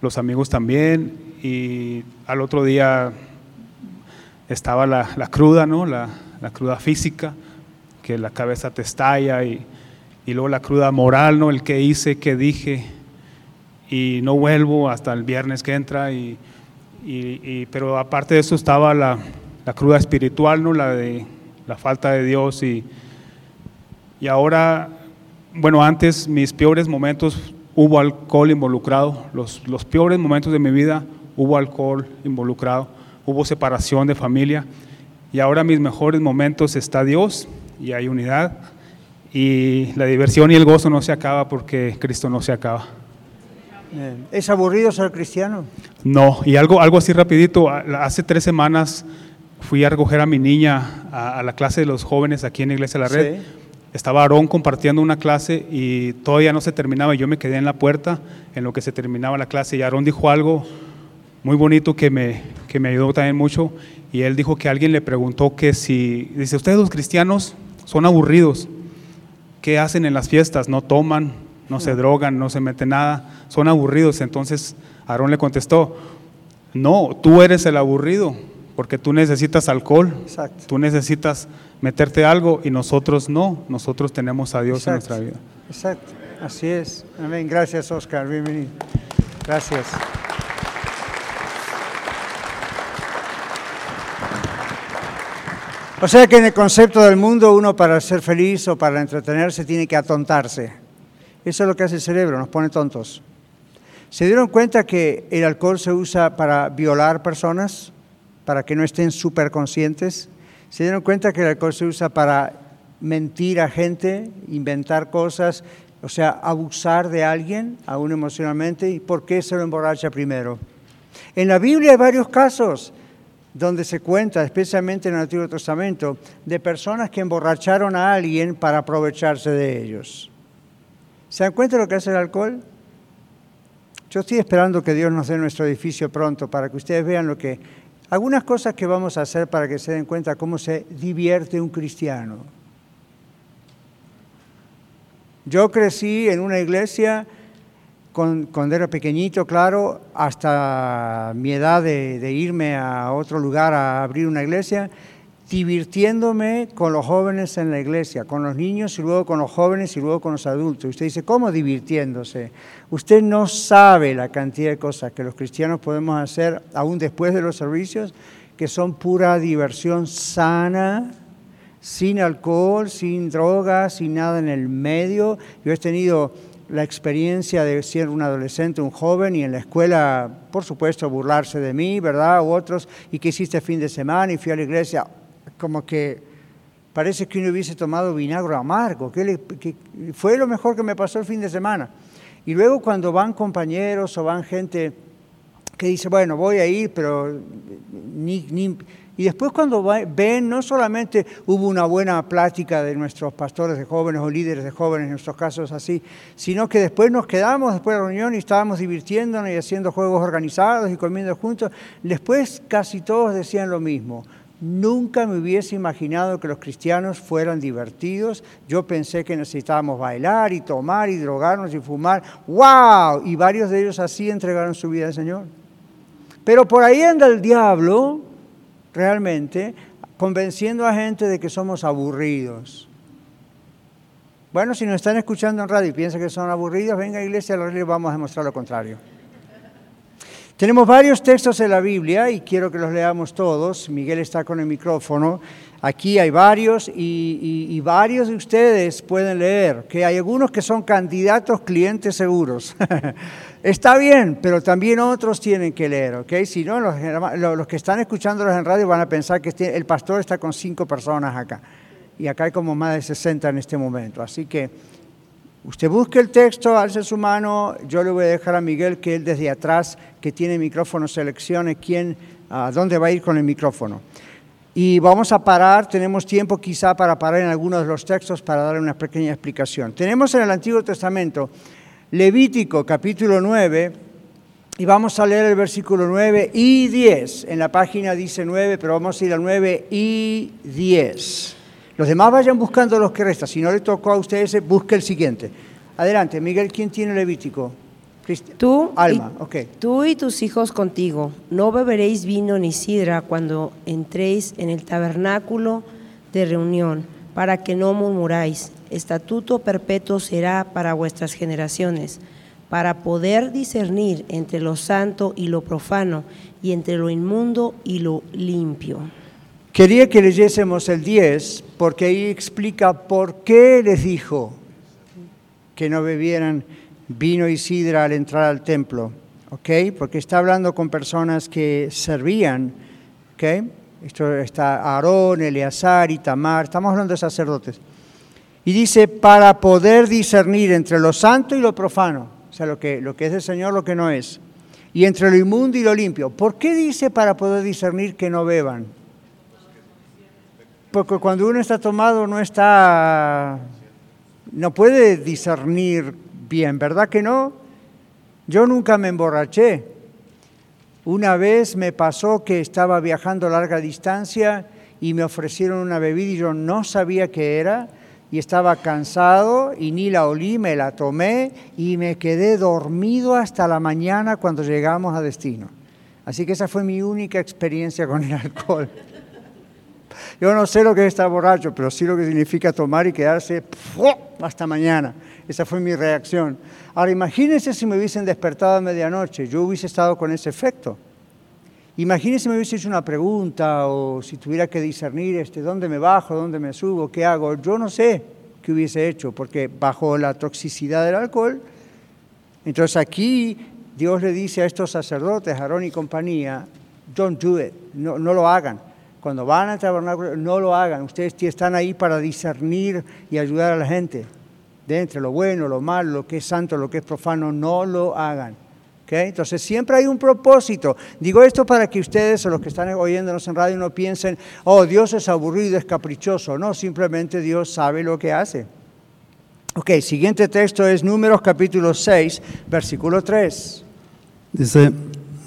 los amigos también, y al otro día estaba la, la cruda, ¿no? La, la cruda física, que la cabeza te estalla, y, y luego la cruda moral, ¿no? El que hice, que dije, y no vuelvo hasta el viernes que entra, y- y- pero aparte de eso estaba la, la cruda espiritual, ¿no? La de la falta de Dios, y, y ahora, bueno, antes mis peores momentos hubo alcohol involucrado, los, los peores momentos de mi vida hubo alcohol involucrado, hubo separación de familia. Y ahora mis mejores momentos está Dios y hay unidad. Y la diversión y el gozo no se acaba porque Cristo no se acaba. ¿Es aburrido ser cristiano? No, y algo, algo así rapidito, hace tres semanas fui a recoger a mi niña a, a la clase de los jóvenes aquí en la Iglesia de la Red. Sí. Estaba Aarón compartiendo una clase y todavía no se terminaba. y Yo me quedé en la puerta en lo que se terminaba la clase y Aarón dijo algo muy bonito que me, que me ayudó también mucho. Y él dijo que alguien le preguntó que si, dice, ustedes los cristianos son aburridos. ¿qué hacen en las fiestas? No toman, no se drogan, no se meten nada, son aburridos. Entonces Aarón le contestó, no, tú eres el aburrido, porque tú necesitas alcohol, tú necesitas meterte algo y nosotros no, nosotros tenemos a Dios en nuestra vida. Exacto, así es. Amén. Gracias, Oscar. Bienvenido. Gracias. O sea que en el concepto del mundo uno para ser feliz o para entretenerse tiene que atontarse. Eso es lo que hace el cerebro, nos pone tontos. ¿Se dieron cuenta que el alcohol se usa para violar personas, para que no estén súper conscientes? ¿Se dieron cuenta que el alcohol se usa para mentir a gente, inventar cosas, o sea, abusar de alguien, aún emocionalmente? ¿Y por qué se lo emborracha primero? En la Biblia hay varios casos donde se cuenta, especialmente en el Antiguo Testamento, de personas que emborracharon a alguien para aprovecharse de ellos. ¿Se dan cuenta de lo que hace el alcohol? Yo estoy esperando que Dios nos dé nuestro edificio pronto para que ustedes vean lo que... Algunas cosas que vamos a hacer para que se den cuenta cómo se divierte un cristiano. Yo crecí en una iglesia cuando era pequeñito, claro, hasta mi edad de, irme a otro lugar a abrir una iglesia, divirtiéndome con los jóvenes en la iglesia, con los niños y luego con los jóvenes y luego con los adultos. Usted dice, ¿cómo divirtiéndose? Usted no sabe la cantidad de cosas que los cristianos podemos hacer aún después de los servicios, que son pura diversión sana, sin alcohol, sin drogas, sin nada en el medio. Yo he tenido la experiencia de ser un adolescente, un joven, y en la escuela, por supuesto, burlarse de mí, ¿verdad? U otros, y que hiciste fin de semana y fui a la iglesia, como que parece que uno hubiese tomado vinagre amargo, que, fue lo mejor que me pasó el fin de semana. Y luego cuando van compañeros o van gente que dice, bueno, voy a ir, pero y después cuando ven, no solamente hubo una buena plática de nuestros pastores de jóvenes o líderes de jóvenes, en nuestros casos así, sino que después nos quedamos después de la reunión y estábamos divirtiéndonos y haciendo juegos organizados y comiendo juntos. Después casi todos decían lo mismo. Nunca me hubiese imaginado que los cristianos fueran divertidos. Yo pensé que necesitábamos bailar y tomar y drogarnos y fumar. ¡Wow! Y varios de ellos así entregaron su vida al Señor. Pero por ahí anda el diablo realmente convenciendo a gente de que somos aburridos. Bueno, si nos están escuchando en radio y piensan que son aburridos, venga a iglesia, les vamos a demostrar lo contrario. Tenemos varios textos en la Biblia y quiero que los leamos todos. Miguel está con el micrófono. Aquí hay varios y, y varios de ustedes pueden leer, que hay algunos que son candidatos clientes seguros. *laughs* Está bien, pero también otros tienen que leer, ¿ok? Si no, los, que están escuchándolos en radio van a pensar que este, el pastor está con cinco personas acá. Y acá hay como más de 60 en este momento. Así que usted busque el texto, alce su mano. Yo le voy a dejar a Miguel que él desde atrás, que tiene micrófono, seleccione quién, a dónde va a ir con el micrófono. Y vamos a parar, tenemos tiempo quizá para parar en algunos de los textos para darle una pequeña explicación. Tenemos en el Antiguo Testamento Levítico capítulo 9, y vamos a leer el versículo 9 y 10. En la página dice 9, pero vamos a ir al 9 y 10. Los demás vayan buscando los que restan. Si no le tocó a ustedes, busque el siguiente. Adelante, Miguel, ¿quién tiene Levítico? Tú, Alma, y, tú y tus hijos contigo, no beberéis vino ni sidra cuando entréis en el tabernáculo de reunión, para que no murmuráis estatuto perpetuo será para vuestras generaciones, para poder discernir entre lo santo y lo profano, y entre lo inmundo y lo limpio. Quería que leyésemos el 10, porque ahí explica por qué les dijo que no bebieran vino y sidra al entrar al templo, ¿ok? Porque está hablando con personas que servían, ¿ok? Esto está Aarón, Eleazar y Tamar, estamos hablando de sacerdotes y dice, para poder discernir entre lo santo y lo profano, o sea, lo que, lo que es del Señor, lo que no es, y entre lo inmundo y lo limpio. ¿Por qué dice para poder discernir que no beban? Porque cuando uno está tomado no está, no puede discernir bien, ¿verdad que no? Yo nunca me emborraché. Una vez me pasó que estaba viajando larga distancia y me ofrecieron una bebida y yo no sabía qué era y estaba cansado y ni la olí, me la tomé y me quedé dormido hasta la mañana cuando llegamos a destino. Así que esa fue mi única experiencia con el alcohol. Yo no sé lo que es estar borracho, pero sí lo que significa tomar y quedarse hasta mañana. Esa fue mi reacción. Ahora imagínense si me hubiesen despertado a medianoche, yo hubiese estado con ese efecto. Imagínense si me hubiese hecho una pregunta o si tuviera que discernir este, dónde me bajo, dónde me subo, qué hago. Yo no sé qué hubiese hecho, porque bajo la toxicidad del alcohol, entonces aquí Dios le dice a estos sacerdotes, Aarón y compañía, don't do it, no, no lo hagan. Cuando van al tabernáculo, no lo hagan. Ustedes están ahí para discernir y ayudar a la gente. De entre lo bueno, lo malo, lo que es santo, lo que es profano, no lo hagan. Entonces siempre hay un propósito. Digo esto para que ustedes o los que están oyéndonos en radio no piensen, oh, Dios es aburrido, es caprichoso. No, simplemente Dios sabe lo que hace. Ok, siguiente texto es Números capítulo 6, versículo 3. Dice,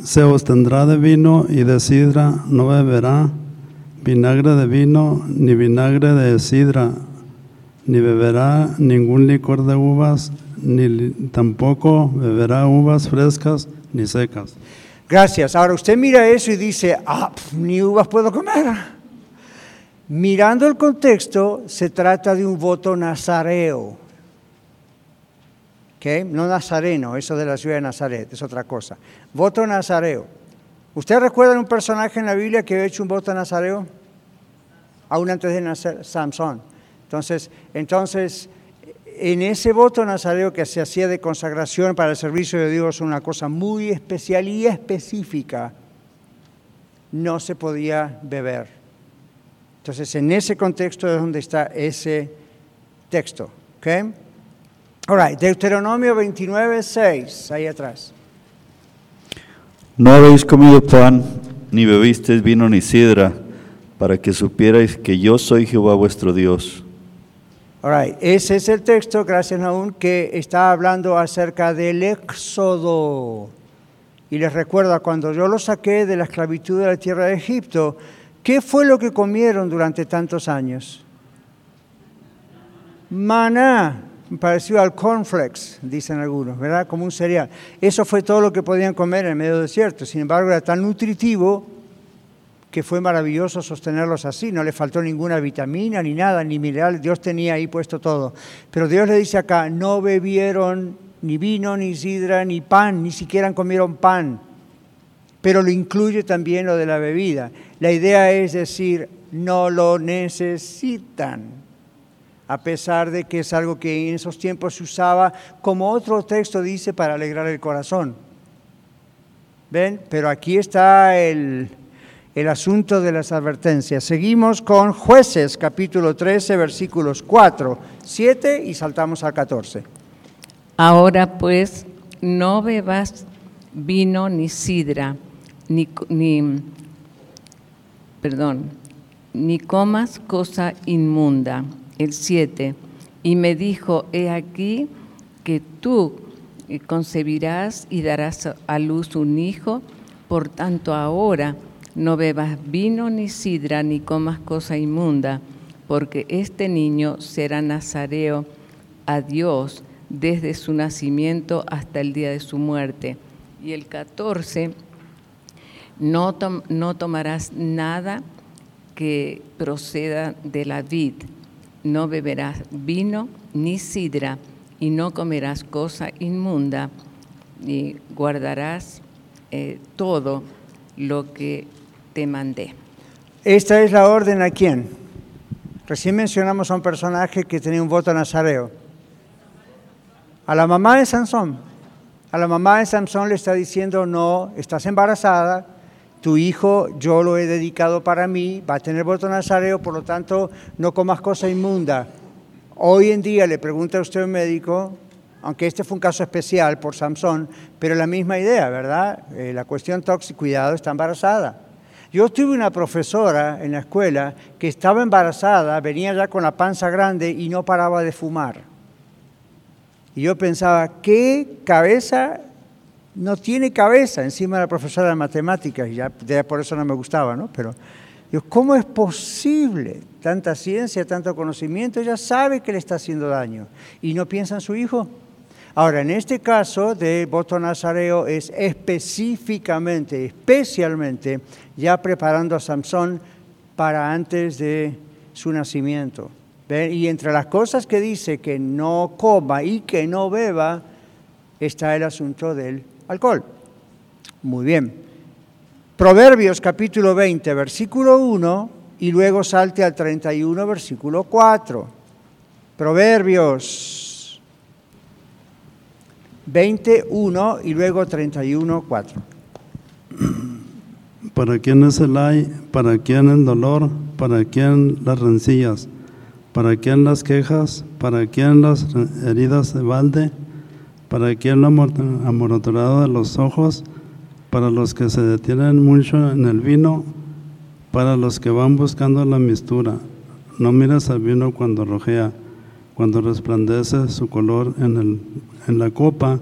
se ostendrá de vino y de sidra, no beberá vinagre de vino, ni vinagre de sidra, ni beberá ningún licor de uvas, ni tampoco beberá uvas frescas ni secas. Gracias. Ahora usted mira eso y dice, ah, ni uvas puedo comer. Mirando el contexto, se trata de un voto nazareo. No nazareno, eso de la ciudad de Nazaret, es otra cosa. Voto nazareo. ¿Usted recuerda un personaje en la Biblia que ha hecho un voto nazareo? Aún antes de nacer, Samson. Entonces, entonces en ese voto nazareo que se hacía de consagración para el servicio de Dios, una cosa muy especial y específica, no se podía beber. Entonces, en ese contexto es donde está ese texto. ¿okay? All right, Deuteronomio 29, 6, ahí atrás. No habéis comido pan, ni bebisteis vino ni sidra, para que supierais que yo soy Jehová vuestro Dios. All right, ese es el texto, gracias aún, que está hablando acerca del éxodo. Y les recuerdo, cuando yo los saqué de la esclavitud de la tierra de Egipto, ¿qué fue lo que comieron durante tantos años? Maná parecido al cornflakes, dicen algunos, ¿verdad? Como un cereal. Eso fue todo lo que podían comer en el medio desierto. Sin embargo, era tan nutritivo que fue maravilloso sostenerlos así. No le faltó ninguna vitamina, ni nada, ni mineral. Dios tenía ahí puesto todo. Pero Dios le dice acá, no bebieron ni vino, ni sidra, ni pan, ni siquiera comieron pan. Pero lo incluye también lo de la bebida. La idea es decir, no lo necesitan a pesar de que es algo que en esos tiempos se usaba, como otro texto dice, para alegrar el corazón. ¿Ven? Pero aquí está el, el asunto de las advertencias. Seguimos con jueces, capítulo 13, versículos 4, 7 y saltamos al 14. Ahora pues, no bebas vino ni sidra, ni, perdón, ni comas cosa inmunda el 7, y me dijo, he aquí que tú eh, concebirás y darás a luz un hijo, por tanto ahora no bebas vino ni sidra ni comas cosa inmunda, porque este niño será nazareo a Dios desde su nacimiento hasta el día de su muerte. Y el 14, no, no tomarás nada que proceda de la vid, no beberás vino ni sidra, y no comerás cosa inmunda, y guardarás eh, todo lo que te mandé. Esta es la orden a quién. Recién mencionamos a un personaje que tenía un voto nazareo. A la mamá de Sansón. A la mamá de Sansón le está diciendo, no, estás embarazada, tu hijo yo lo he dedicado para mí, va a tener voto nazareo, por lo tanto no comas cosa inmunda. Hoy en día le pregunta a usted un médico, aunque este fue un caso especial por Samson, pero la misma idea, ¿verdad? Eh, la cuestión tóxica, cuidado, está embarazada. Yo tuve una profesora en la escuela que estaba embarazada, venía ya con la panza grande y no paraba de fumar. Y yo pensaba, ¿qué cabeza no tiene cabeza encima de la profesora de matemáticas, y ya, por eso no me gustaba, ¿no? Pero, ¿cómo es posible? Tanta ciencia, tanto conocimiento, ella sabe que le está haciendo daño y no piensa en su hijo. Ahora, en este caso de voto nazareo es específicamente, especialmente, ya preparando a Samson para antes de su nacimiento. Y entre las cosas que dice que no coma y que no beba, está el asunto del alcohol. Muy bien. Proverbios capítulo 20, versículo 1, y luego salte al 31, versículo 4. Proverbios 21 y luego 31, 4. *clears throat* ¿Para quién es el ay? ¿Para quién el dolor? ¿Para quién las rencillas? ¿Para quién las quejas? ¿Para quién las heridas de balde? ¿Para quién lo amorotorado de los ojos? ¿Para los que se detienen mucho en el vino? ¿Para los que van buscando la mistura? No mires al vino cuando rojea, cuando resplandece su color en, el, en la copa,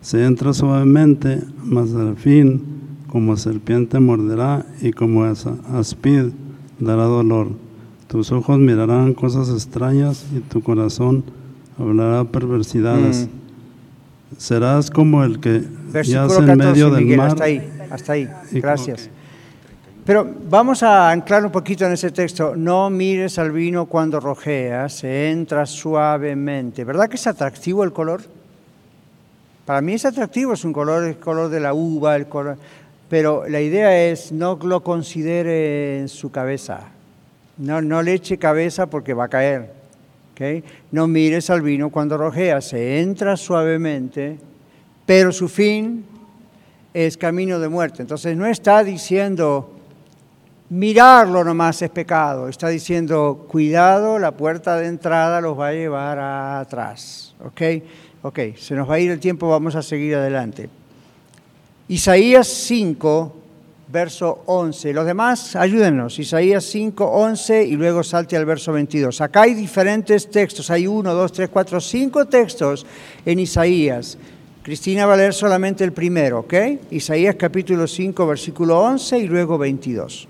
se entra suavemente, mas al fin, como serpiente morderá y como aspid dará dolor. Tus ojos mirarán cosas extrañas y tu corazón hablará perversidades. Mm. Serás como el que yace en medio del mar. Hasta ahí, hasta ahí. Gracias. Pero vamos a anclar un poquito en ese texto. No mires al vino cuando rojea, se entra suavemente. ¿Verdad que es atractivo el color? Para mí es atractivo, es un color, el color de la uva, el color. Pero la idea es no lo considere en su cabeza. No, no le eche cabeza porque va a caer. ¿okay? No mires al vino cuando rojea, se entra suavemente, pero su fin es camino de muerte. Entonces no está diciendo mirarlo nomás es pecado, está diciendo cuidado, la puerta de entrada los va a llevar atrás. ¿Ok? Ok, se nos va a ir el tiempo, vamos a seguir adelante. Isaías 5, verso 11. Los demás, ayúdenos. Isaías 5, 11 y luego salte al verso 22. Acá hay diferentes textos. Hay uno, dos, tres, cuatro, cinco textos en Isaías. Cristina va a leer solamente el primero, ¿ok? Isaías capítulo 5, versículo 11 y luego 22.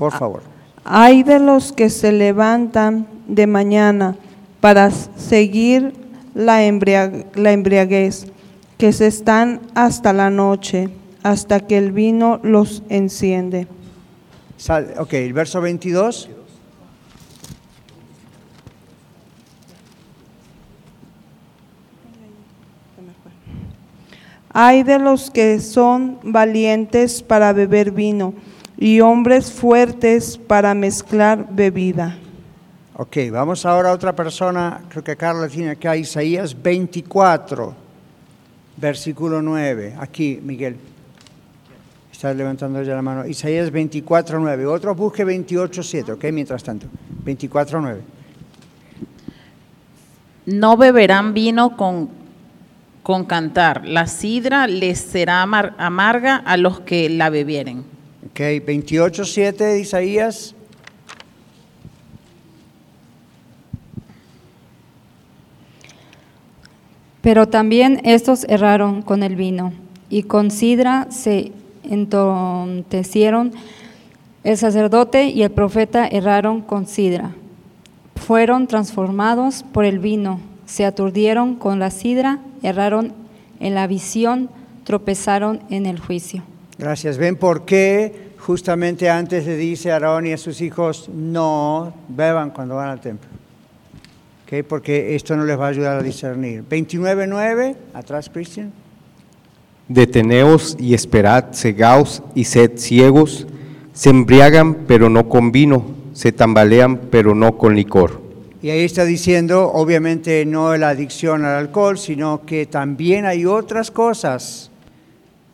Por favor. Hay de los que se levantan de mañana para seguir la, la embriaguez, que se están hasta la noche hasta que el vino los enciende. ok, el verso 22. Hay de los que son valientes para beber vino y hombres fuertes para mezclar bebida. Ok, vamos ahora a otra persona, creo que Carla tiene acá Isaías 24, versículo 9. Aquí, Miguel. Está levantando ya la mano. Isaías 24, 9. Otro busque 28, 7, ¿ok? Mientras tanto. 24, 9. No beberán vino con, con cantar. La sidra les será amarga a los que la bebieren. Ok, 28, 7 de Isaías. Pero también estos erraron con el vino y con sidra se entontecieron, el sacerdote y el profeta erraron con sidra. Fueron transformados por el vino, se aturdieron con la sidra, erraron en la visión, tropezaron en el juicio. Gracias. ¿Ven por qué justamente antes le dice a Aarón y a sus hijos no beban cuando van al templo? ¿Okay? Porque esto no les va a ayudar a discernir. 29.9, atrás, Cristian. Deteneos y esperad, cegaos y sed ciegos, se embriagan pero no con vino, se tambalean pero no con licor. Y ahí está diciendo, obviamente no la adicción al alcohol, sino que también hay otras cosas,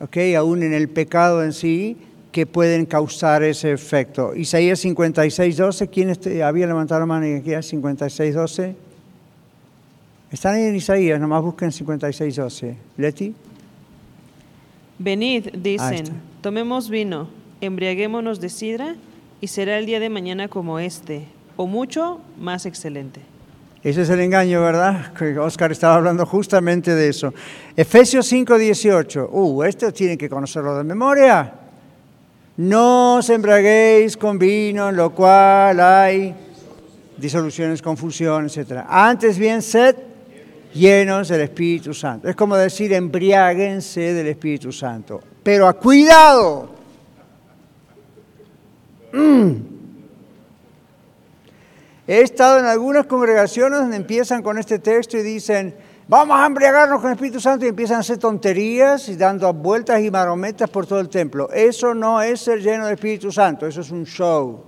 ¿ok? Aún en el pecado en sí, que pueden causar ese efecto. Isaías 56, 12, ¿quién había levantado la mano? Isaías 56, 12. Están ahí en Isaías, nomás busquen 56, 12. Leti. Venid, dicen, tomemos vino, embriaguémonos de sidra, y será el día de mañana como este, o mucho más excelente. Ese es el engaño, ¿verdad? Oscar estaba hablando justamente de eso. Efesios 5:18. Uh, esto tienen que conocerlo de memoria. No os embriaguéis con vino, en lo cual hay disoluciones, confusión, etc. Antes bien, sed llenos del Espíritu Santo. Es como decir, embriáguense del Espíritu Santo. Pero a cuidado. Mm. He estado en algunas congregaciones donde empiezan con este texto y dicen, vamos a embriagarnos con el Espíritu Santo y empiezan a hacer tonterías y dando vueltas y marometas por todo el templo. Eso no es ser lleno del Espíritu Santo, eso es un show.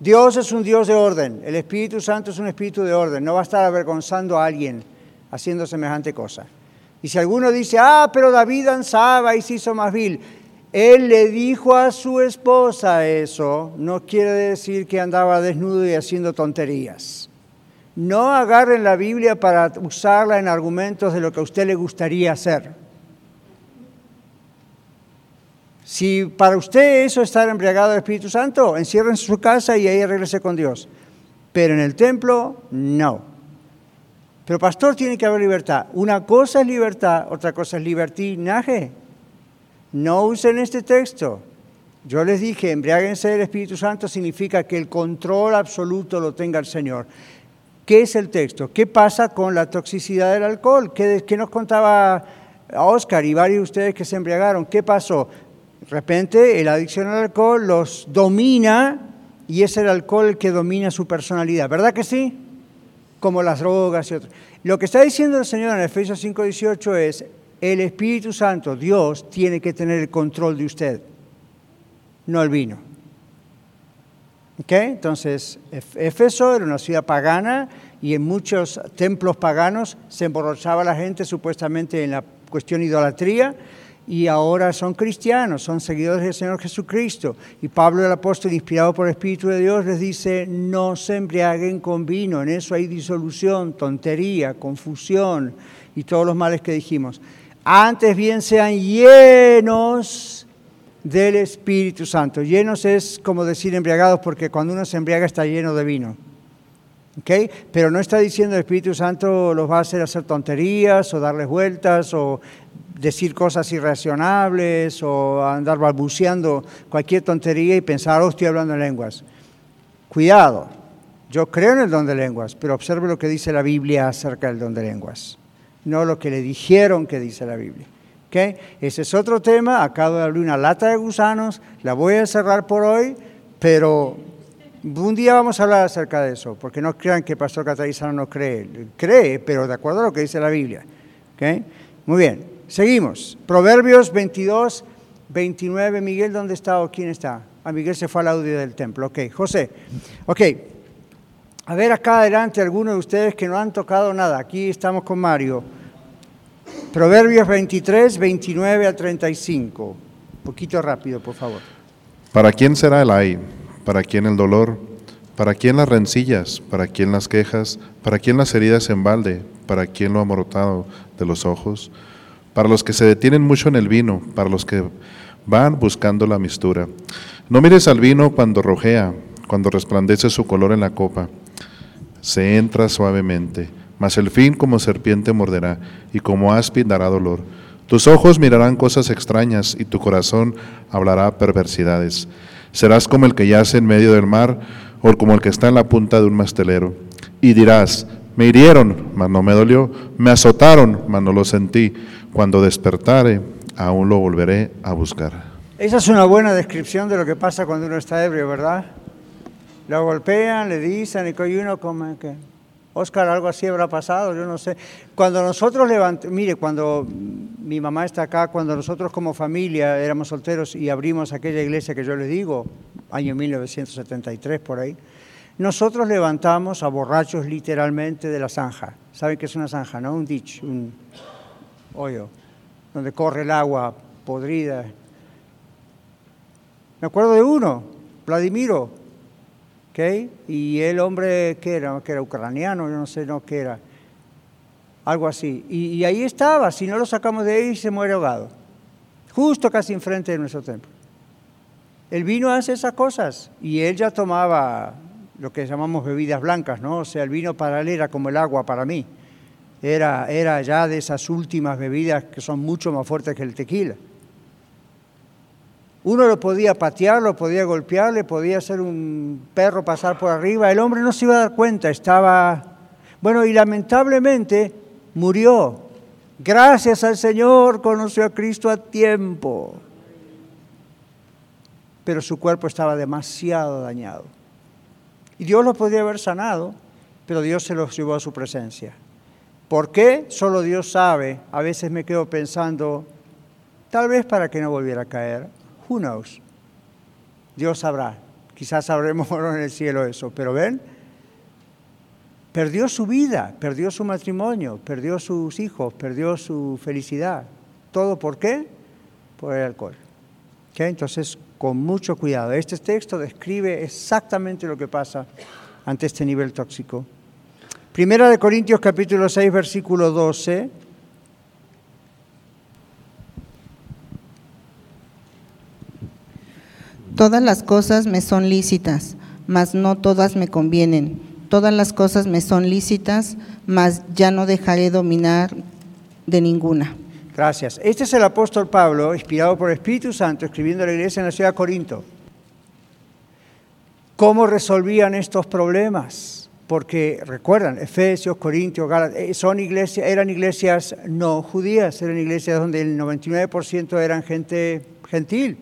Dios es un Dios de orden, el Espíritu Santo es un Espíritu de orden, no va a estar avergonzando a alguien haciendo semejante cosa. Y si alguno dice, ah, pero David danzaba y se hizo más vil, él le dijo a su esposa eso, no quiere decir que andaba desnudo y haciendo tonterías. No agarren la Biblia para usarla en argumentos de lo que a usted le gustaría hacer. Si para usted eso es estar embriagado del Espíritu Santo, encierren su casa y ahí regrese con Dios. Pero en el templo, no. Pero pastor, tiene que haber libertad. Una cosa es libertad, otra cosa es libertinaje. No usen este texto. Yo les dije, embriáguense del Espíritu Santo significa que el control absoluto lo tenga el Señor. ¿Qué es el texto? ¿Qué pasa con la toxicidad del alcohol? ¿Qué, nos contaba Oscar y varios de ustedes que se embriagaron? ¿Qué pasó? De repente, la adicción al alcohol los domina y es el alcohol el que domina su personalidad. ¿Verdad que sí? Como las drogas y otros. Lo que está diciendo el Señor en Efesios 5:18 es, el Espíritu Santo, Dios, tiene que tener el control de usted, no el vino. ¿Ok? Entonces, Éfeso era una ciudad pagana y en muchos templos paganos se emborrachaba la gente supuestamente en la cuestión idolatría y ahora son cristianos, son seguidores del Señor Jesucristo. Y Pablo el apóstol, inspirado por el Espíritu de Dios, les dice, no se embriaguen con vino, en eso hay disolución, tontería, confusión y todos los males que dijimos. Antes bien sean llenos del Espíritu Santo. Llenos es como decir embriagados, porque cuando uno se embriaga está lleno de vino. Pero no está diciendo el Espíritu Santo los va a hacer hacer tonterías o darles vueltas o decir cosas irracionables o andar balbuceando cualquier tontería y pensar, oh, estoy hablando en lenguas. Cuidado, yo creo en el don de lenguas, pero observe lo que dice la Biblia acerca del don de lenguas no lo que le dijeron que dice la Biblia. ¿Okay? Ese es otro tema, acabo de abrir una lata de gusanos, la voy a cerrar por hoy, pero un día vamos a hablar acerca de eso, porque no crean que pastor Catarizano no cree, cree, pero de acuerdo a lo que dice la Biblia. ¿Okay? Muy bien, seguimos. Proverbios 22, 29, Miguel, ¿dónde está o quién está? A ah, Miguel se fue al audio del templo, ok. José, ok. A ver acá adelante algunos de ustedes que no han tocado nada. Aquí estamos con Mario. Proverbios 23, 29 a 35. Un poquito rápido, por favor. ¿Para quién será el ay? ¿Para quién el dolor? ¿Para quién las rencillas? ¿Para quién las quejas? ¿Para quién las heridas en balde? ¿Para quién lo amorotado de los ojos? Para los que se detienen mucho en el vino, para los que van buscando la mistura. No mires al vino cuando rojea, cuando resplandece su color en la copa se entra suavemente, mas el fin como serpiente morderá, y como áspid dará dolor. Tus ojos mirarán cosas extrañas, y tu corazón hablará perversidades. Serás como el que yace en medio del mar, o como el que está en la punta de un mastelero. Y dirás, me hirieron, mas no me dolió, me azotaron, mas no lo sentí. Cuando despertare, aún lo volveré a buscar. Esa es una buena descripción de lo que pasa cuando uno está ebrio, ¿verdad? Lo golpean, le dicen, y uno como que, Oscar, algo así habrá pasado, yo no sé. Cuando nosotros levantamos, mire, cuando mi mamá está acá, cuando nosotros como familia éramos solteros y abrimos aquella iglesia que yo les digo, año 1973 por ahí, nosotros levantamos a borrachos literalmente de la zanja. ¿Saben qué es una zanja, no? Un ditch, un hoyo, donde corre el agua podrida. Me acuerdo de uno, Vladimiro, y el hombre, que era? Que era ucraniano, yo no sé, no, qué era. Algo así. Y, ahí estaba, si no lo sacamos de ahí, se muere ahogado. Justo casi enfrente de nuestro templo. El vino hace esas cosas y él ya tomaba lo que llamamos bebidas blancas, ¿no? O sea, el vino para él era como el agua para mí. era, era ya de esas últimas bebidas que son mucho más fuertes que el tequila. Uno lo podía patear, lo podía golpear, le podía hacer un perro pasar por arriba. El hombre no se iba a dar cuenta, estaba... Bueno, y lamentablemente murió. Gracias al Señor conoció a Cristo a tiempo. Pero su cuerpo estaba demasiado dañado. Y Dios lo podía haber sanado, pero Dios se los llevó a su presencia. ¿Por qué? Solo Dios sabe. A veces me quedo pensando, tal vez para que no volviera a caer Who knows? Dios sabrá. Quizás sabremos *laughs* en el cielo eso. Pero ven, perdió su vida, perdió su matrimonio, perdió sus hijos, perdió su felicidad. ¿Todo por qué? Por el alcohol. Entonces, con mucho cuidado. Este texto describe exactamente lo que pasa ante este nivel tóxico. Primera de Corintios capítulo 6, versículo 12 Todas las cosas me son lícitas, mas no todas me convienen. Todas las cosas me son lícitas, mas ya no dejaré dominar de ninguna. Gracias. Este es el apóstol Pablo, inspirado por el Espíritu Santo, escribiendo a la iglesia en la ciudad de Corinto. ¿Cómo resolvían estos problemas? Porque recuerdan, Efesios, Corintios, Gálatas, eh, son iglesias, eran iglesias no judías, eran iglesias donde el 99% eran gente gentil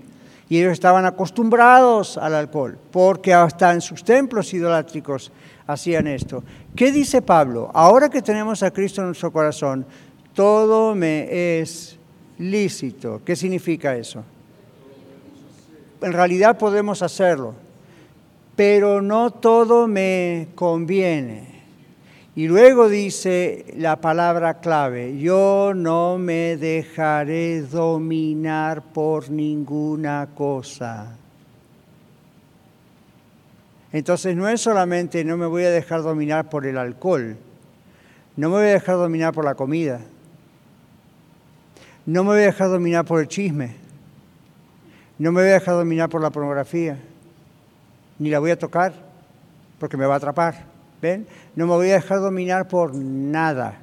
y ellos estaban acostumbrados al alcohol, porque hasta en sus templos idolátricos hacían esto. ¿Qué dice Pablo? Ahora que tenemos a Cristo en nuestro corazón, todo me es lícito. ¿Qué significa eso? En realidad podemos hacerlo, pero no todo me conviene. Y luego dice la palabra clave, yo no me dejaré dominar por ninguna cosa. Entonces no es solamente no me voy a dejar dominar por el alcohol, no me voy a dejar dominar por la comida, no me voy a dejar dominar por el chisme, no me voy a dejar dominar por la pornografía, ni la voy a tocar porque me va a atrapar. ¿Ven? No me voy a dejar dominar por nada.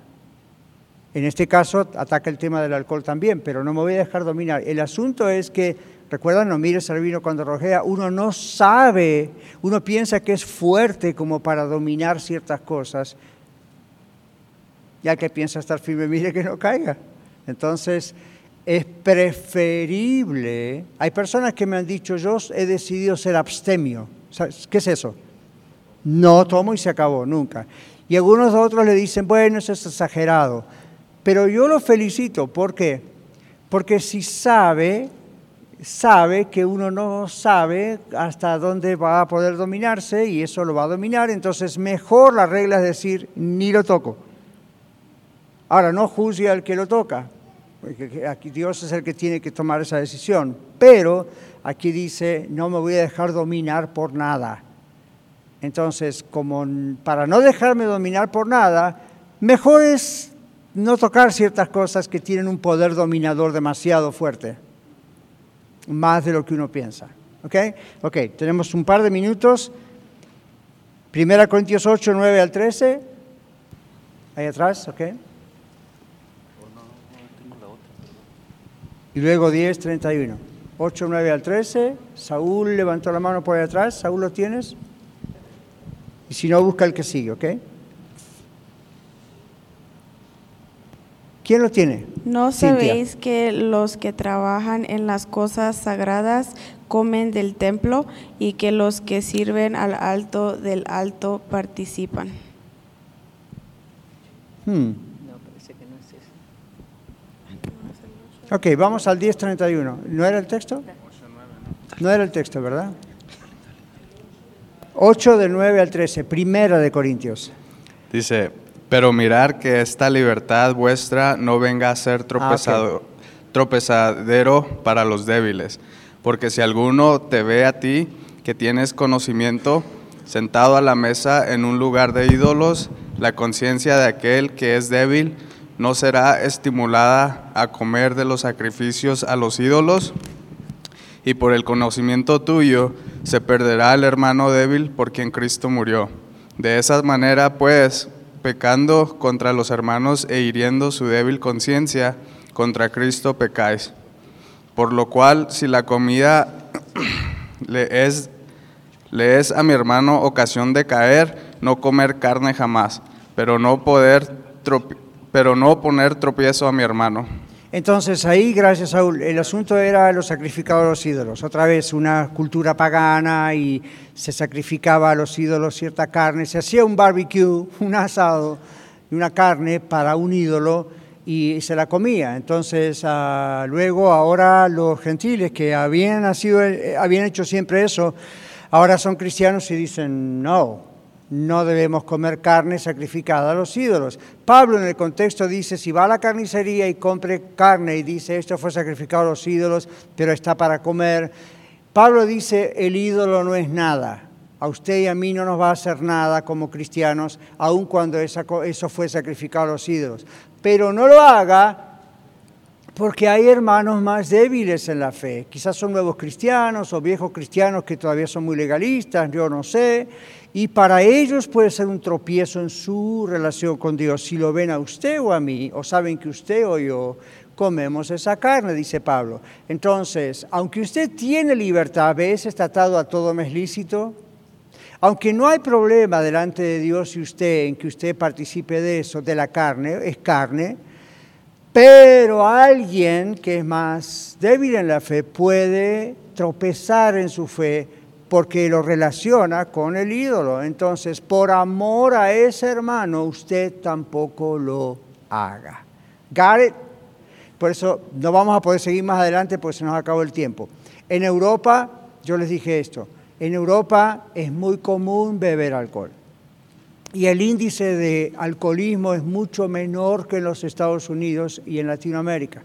En este caso ataca el tema del alcohol también, pero no me voy a dejar dominar. El asunto es que, recuerdan, no mires al vino cuando rojea, uno no sabe, uno piensa que es fuerte como para dominar ciertas cosas. Ya que piensa estar firme, mire que no caiga. Entonces, es preferible. Hay personas que me han dicho, yo he decidido ser abstemio. ¿Qué es eso? No tomo y se acabó, nunca. Y algunos otros le dicen, bueno, eso es exagerado. Pero yo lo felicito, ¿por qué? Porque si sabe, sabe que uno no sabe hasta dónde va a poder dominarse y eso lo va a dominar, entonces mejor la regla es decir, ni lo toco. Ahora, no juzgue al que lo toca, porque aquí Dios es el que tiene que tomar esa decisión, pero aquí dice, no me voy a dejar dominar por nada. Entonces, como para no dejarme dominar por nada, mejor es no tocar ciertas cosas que tienen un poder dominador demasiado fuerte, más de lo que uno piensa. ¿Ok? Ok, tenemos un par de minutos. Primera Corintios 8, 9 al 13. Ahí atrás, ¿ok? Y luego 10, 31. 8, 9 al 13. Saúl levantó la mano por ahí atrás. Saúl, ¿lo tienes? Y si no, busca el que sigue, ¿ok? ¿Quién lo tiene? ¿No sabéis que los que trabajan en las cosas sagradas comen del templo y que los que sirven al alto del alto participan? Hmm. Ok, vamos al 10.31. ¿No era el texto? No era el texto, ¿verdad? 8 del 9 al 13, primera de Corintios. Dice, pero mirar que esta libertad vuestra no venga a ser tropezado, ah, tropezadero para los débiles, porque si alguno te ve a ti que tienes conocimiento sentado a la mesa en un lugar de ídolos, la conciencia de aquel que es débil no será estimulada a comer de los sacrificios a los ídolos. Y por el conocimiento tuyo se perderá el hermano débil por quien Cristo murió. De esa manera, pues, pecando contra los hermanos e hiriendo su débil conciencia, contra Cristo pecáis. Por lo cual, si la comida *clears throat* le es, le es a mi hermano ocasión de caer, no comer carne jamás, pero no poder pero no poner tropiezo a mi hermano. Entonces ahí, gracias Saúl, el asunto era los sacrificados a los ídolos. Otra vez, una cultura pagana y se sacrificaba a los ídolos cierta carne. Se hacía un barbecue, *laughs* un asado y una carne para un ídolo y se la comía. Entonces, ah, luego, ahora los gentiles que habían, nacido, eh, habían hecho siempre eso, ahora son cristianos y dicen, no, no debemos comer carne sacrificada a los ídolos. Pablo en el contexto dice, si va a la carnicería y compre carne y dice, esto fue sacrificado a los ídolos, pero está para comer, Pablo dice, el ídolo no es nada. A usted y a mí no nos va a hacer nada como cristianos, aun cuando eso fue sacrificado a los ídolos. Pero no lo haga porque hay hermanos más débiles en la fe. Quizás son nuevos cristianos o viejos cristianos que todavía son muy legalistas, yo no sé y para ellos puede ser un tropiezo en su relación con Dios. Si lo ven a usted o a mí, o saben que usted o yo comemos esa carne, dice Pablo. Entonces, aunque usted tiene libertad, a veces está atado a todo mes lícito, aunque no hay problema delante de Dios y usted en que usted participe de eso, de la carne, es carne, pero alguien que es más débil en la fe puede tropezar en su fe porque lo relaciona con el ídolo. Entonces, por amor a ese hermano, usted tampoco lo haga. ¿Got it? Por eso no vamos a poder seguir más adelante porque se nos acabó el tiempo. En Europa, yo les dije esto, en Europa es muy común beber alcohol. Y el índice de alcoholismo es mucho menor que en los Estados Unidos y en Latinoamérica.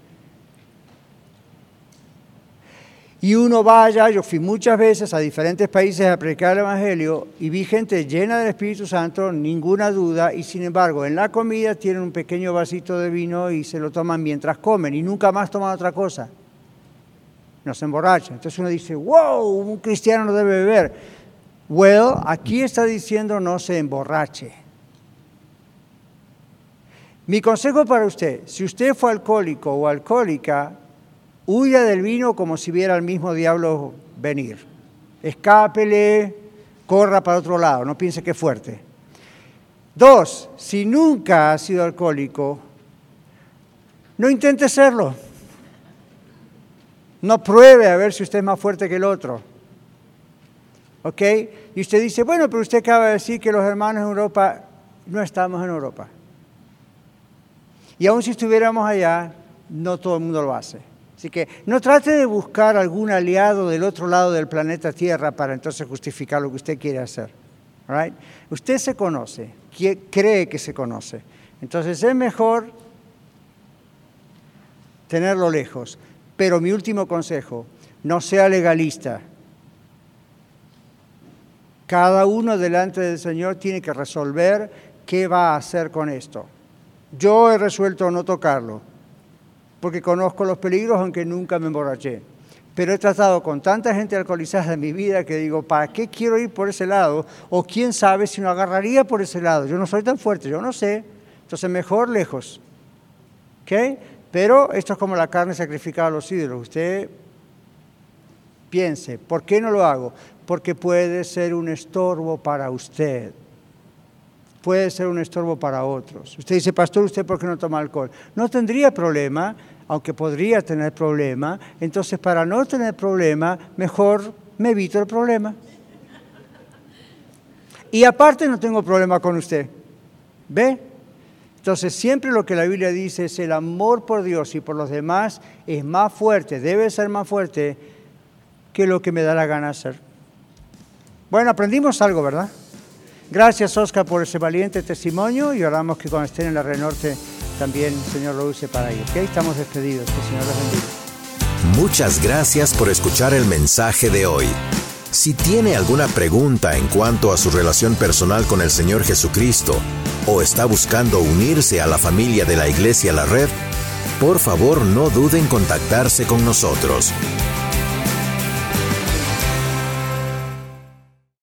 Y uno vaya, yo fui muchas veces a diferentes países a predicar el Evangelio y vi gente llena del Espíritu Santo, ninguna duda, y sin embargo en la comida tienen un pequeño vasito de vino y se lo toman mientras comen y nunca más toman otra cosa. No se emborrachan. Entonces uno dice, wow, un cristiano no debe beber. Well, aquí está diciendo no se emborrache. Mi consejo para usted, si usted fue alcohólico o alcohólica, Huya del vino como si viera al mismo diablo venir. Escápele, corra para otro lado, no piense que es fuerte. Dos, si nunca ha sido alcohólico, no intente serlo. No pruebe a ver si usted es más fuerte que el otro. ¿Ok? Y usted dice, bueno, pero usted acaba de decir que los hermanos en Europa no estamos en Europa. Y aun si estuviéramos allá, no todo el mundo lo hace. Así que no trate de buscar algún aliado del otro lado del planeta Tierra para entonces justificar lo que usted quiere hacer. Usted se conoce, cree que se conoce. Entonces es mejor tenerlo lejos. Pero mi último consejo, no sea legalista. Cada uno delante del Señor tiene que resolver qué va a hacer con esto. Yo he resuelto no tocarlo porque conozco los peligros aunque nunca me emborraché. Pero he tratado con tanta gente alcoholizada en mi vida que digo, ¿para qué quiero ir por ese lado? O quién sabe si no agarraría por ese lado. Yo no soy tan fuerte, yo no sé. Entonces mejor lejos. ¿Ok? Pero esto es como la carne sacrificada a los ídolos. Usted piense, ¿por qué no lo hago? Porque puede ser un estorbo para usted puede ser un estorbo para otros. Usted dice, pastor, ¿usted por qué no toma alcohol? No tendría problema aunque podría tener problema, entonces para no tener problema, mejor me evito el problema. Y aparte no tengo problema con usted. ¿Ve? Entonces siempre lo que la Biblia dice es el amor por Dios y por los demás es más fuerte, debe ser más fuerte que lo que me da la gana hacer. Bueno, aprendimos algo, ¿verdad? Gracias, Oscar, por ese valiente testimonio y oramos que cuando estén en la Renorte también Señor lo use para ellos. Que estamos despedidos. Que el Señor los bendiga. Muchas gracias por escuchar el mensaje de hoy. Si tiene alguna pregunta en cuanto a su relación personal con el Señor Jesucristo o está buscando unirse a la familia de la Iglesia La Red, por favor no duden en contactarse con nosotros.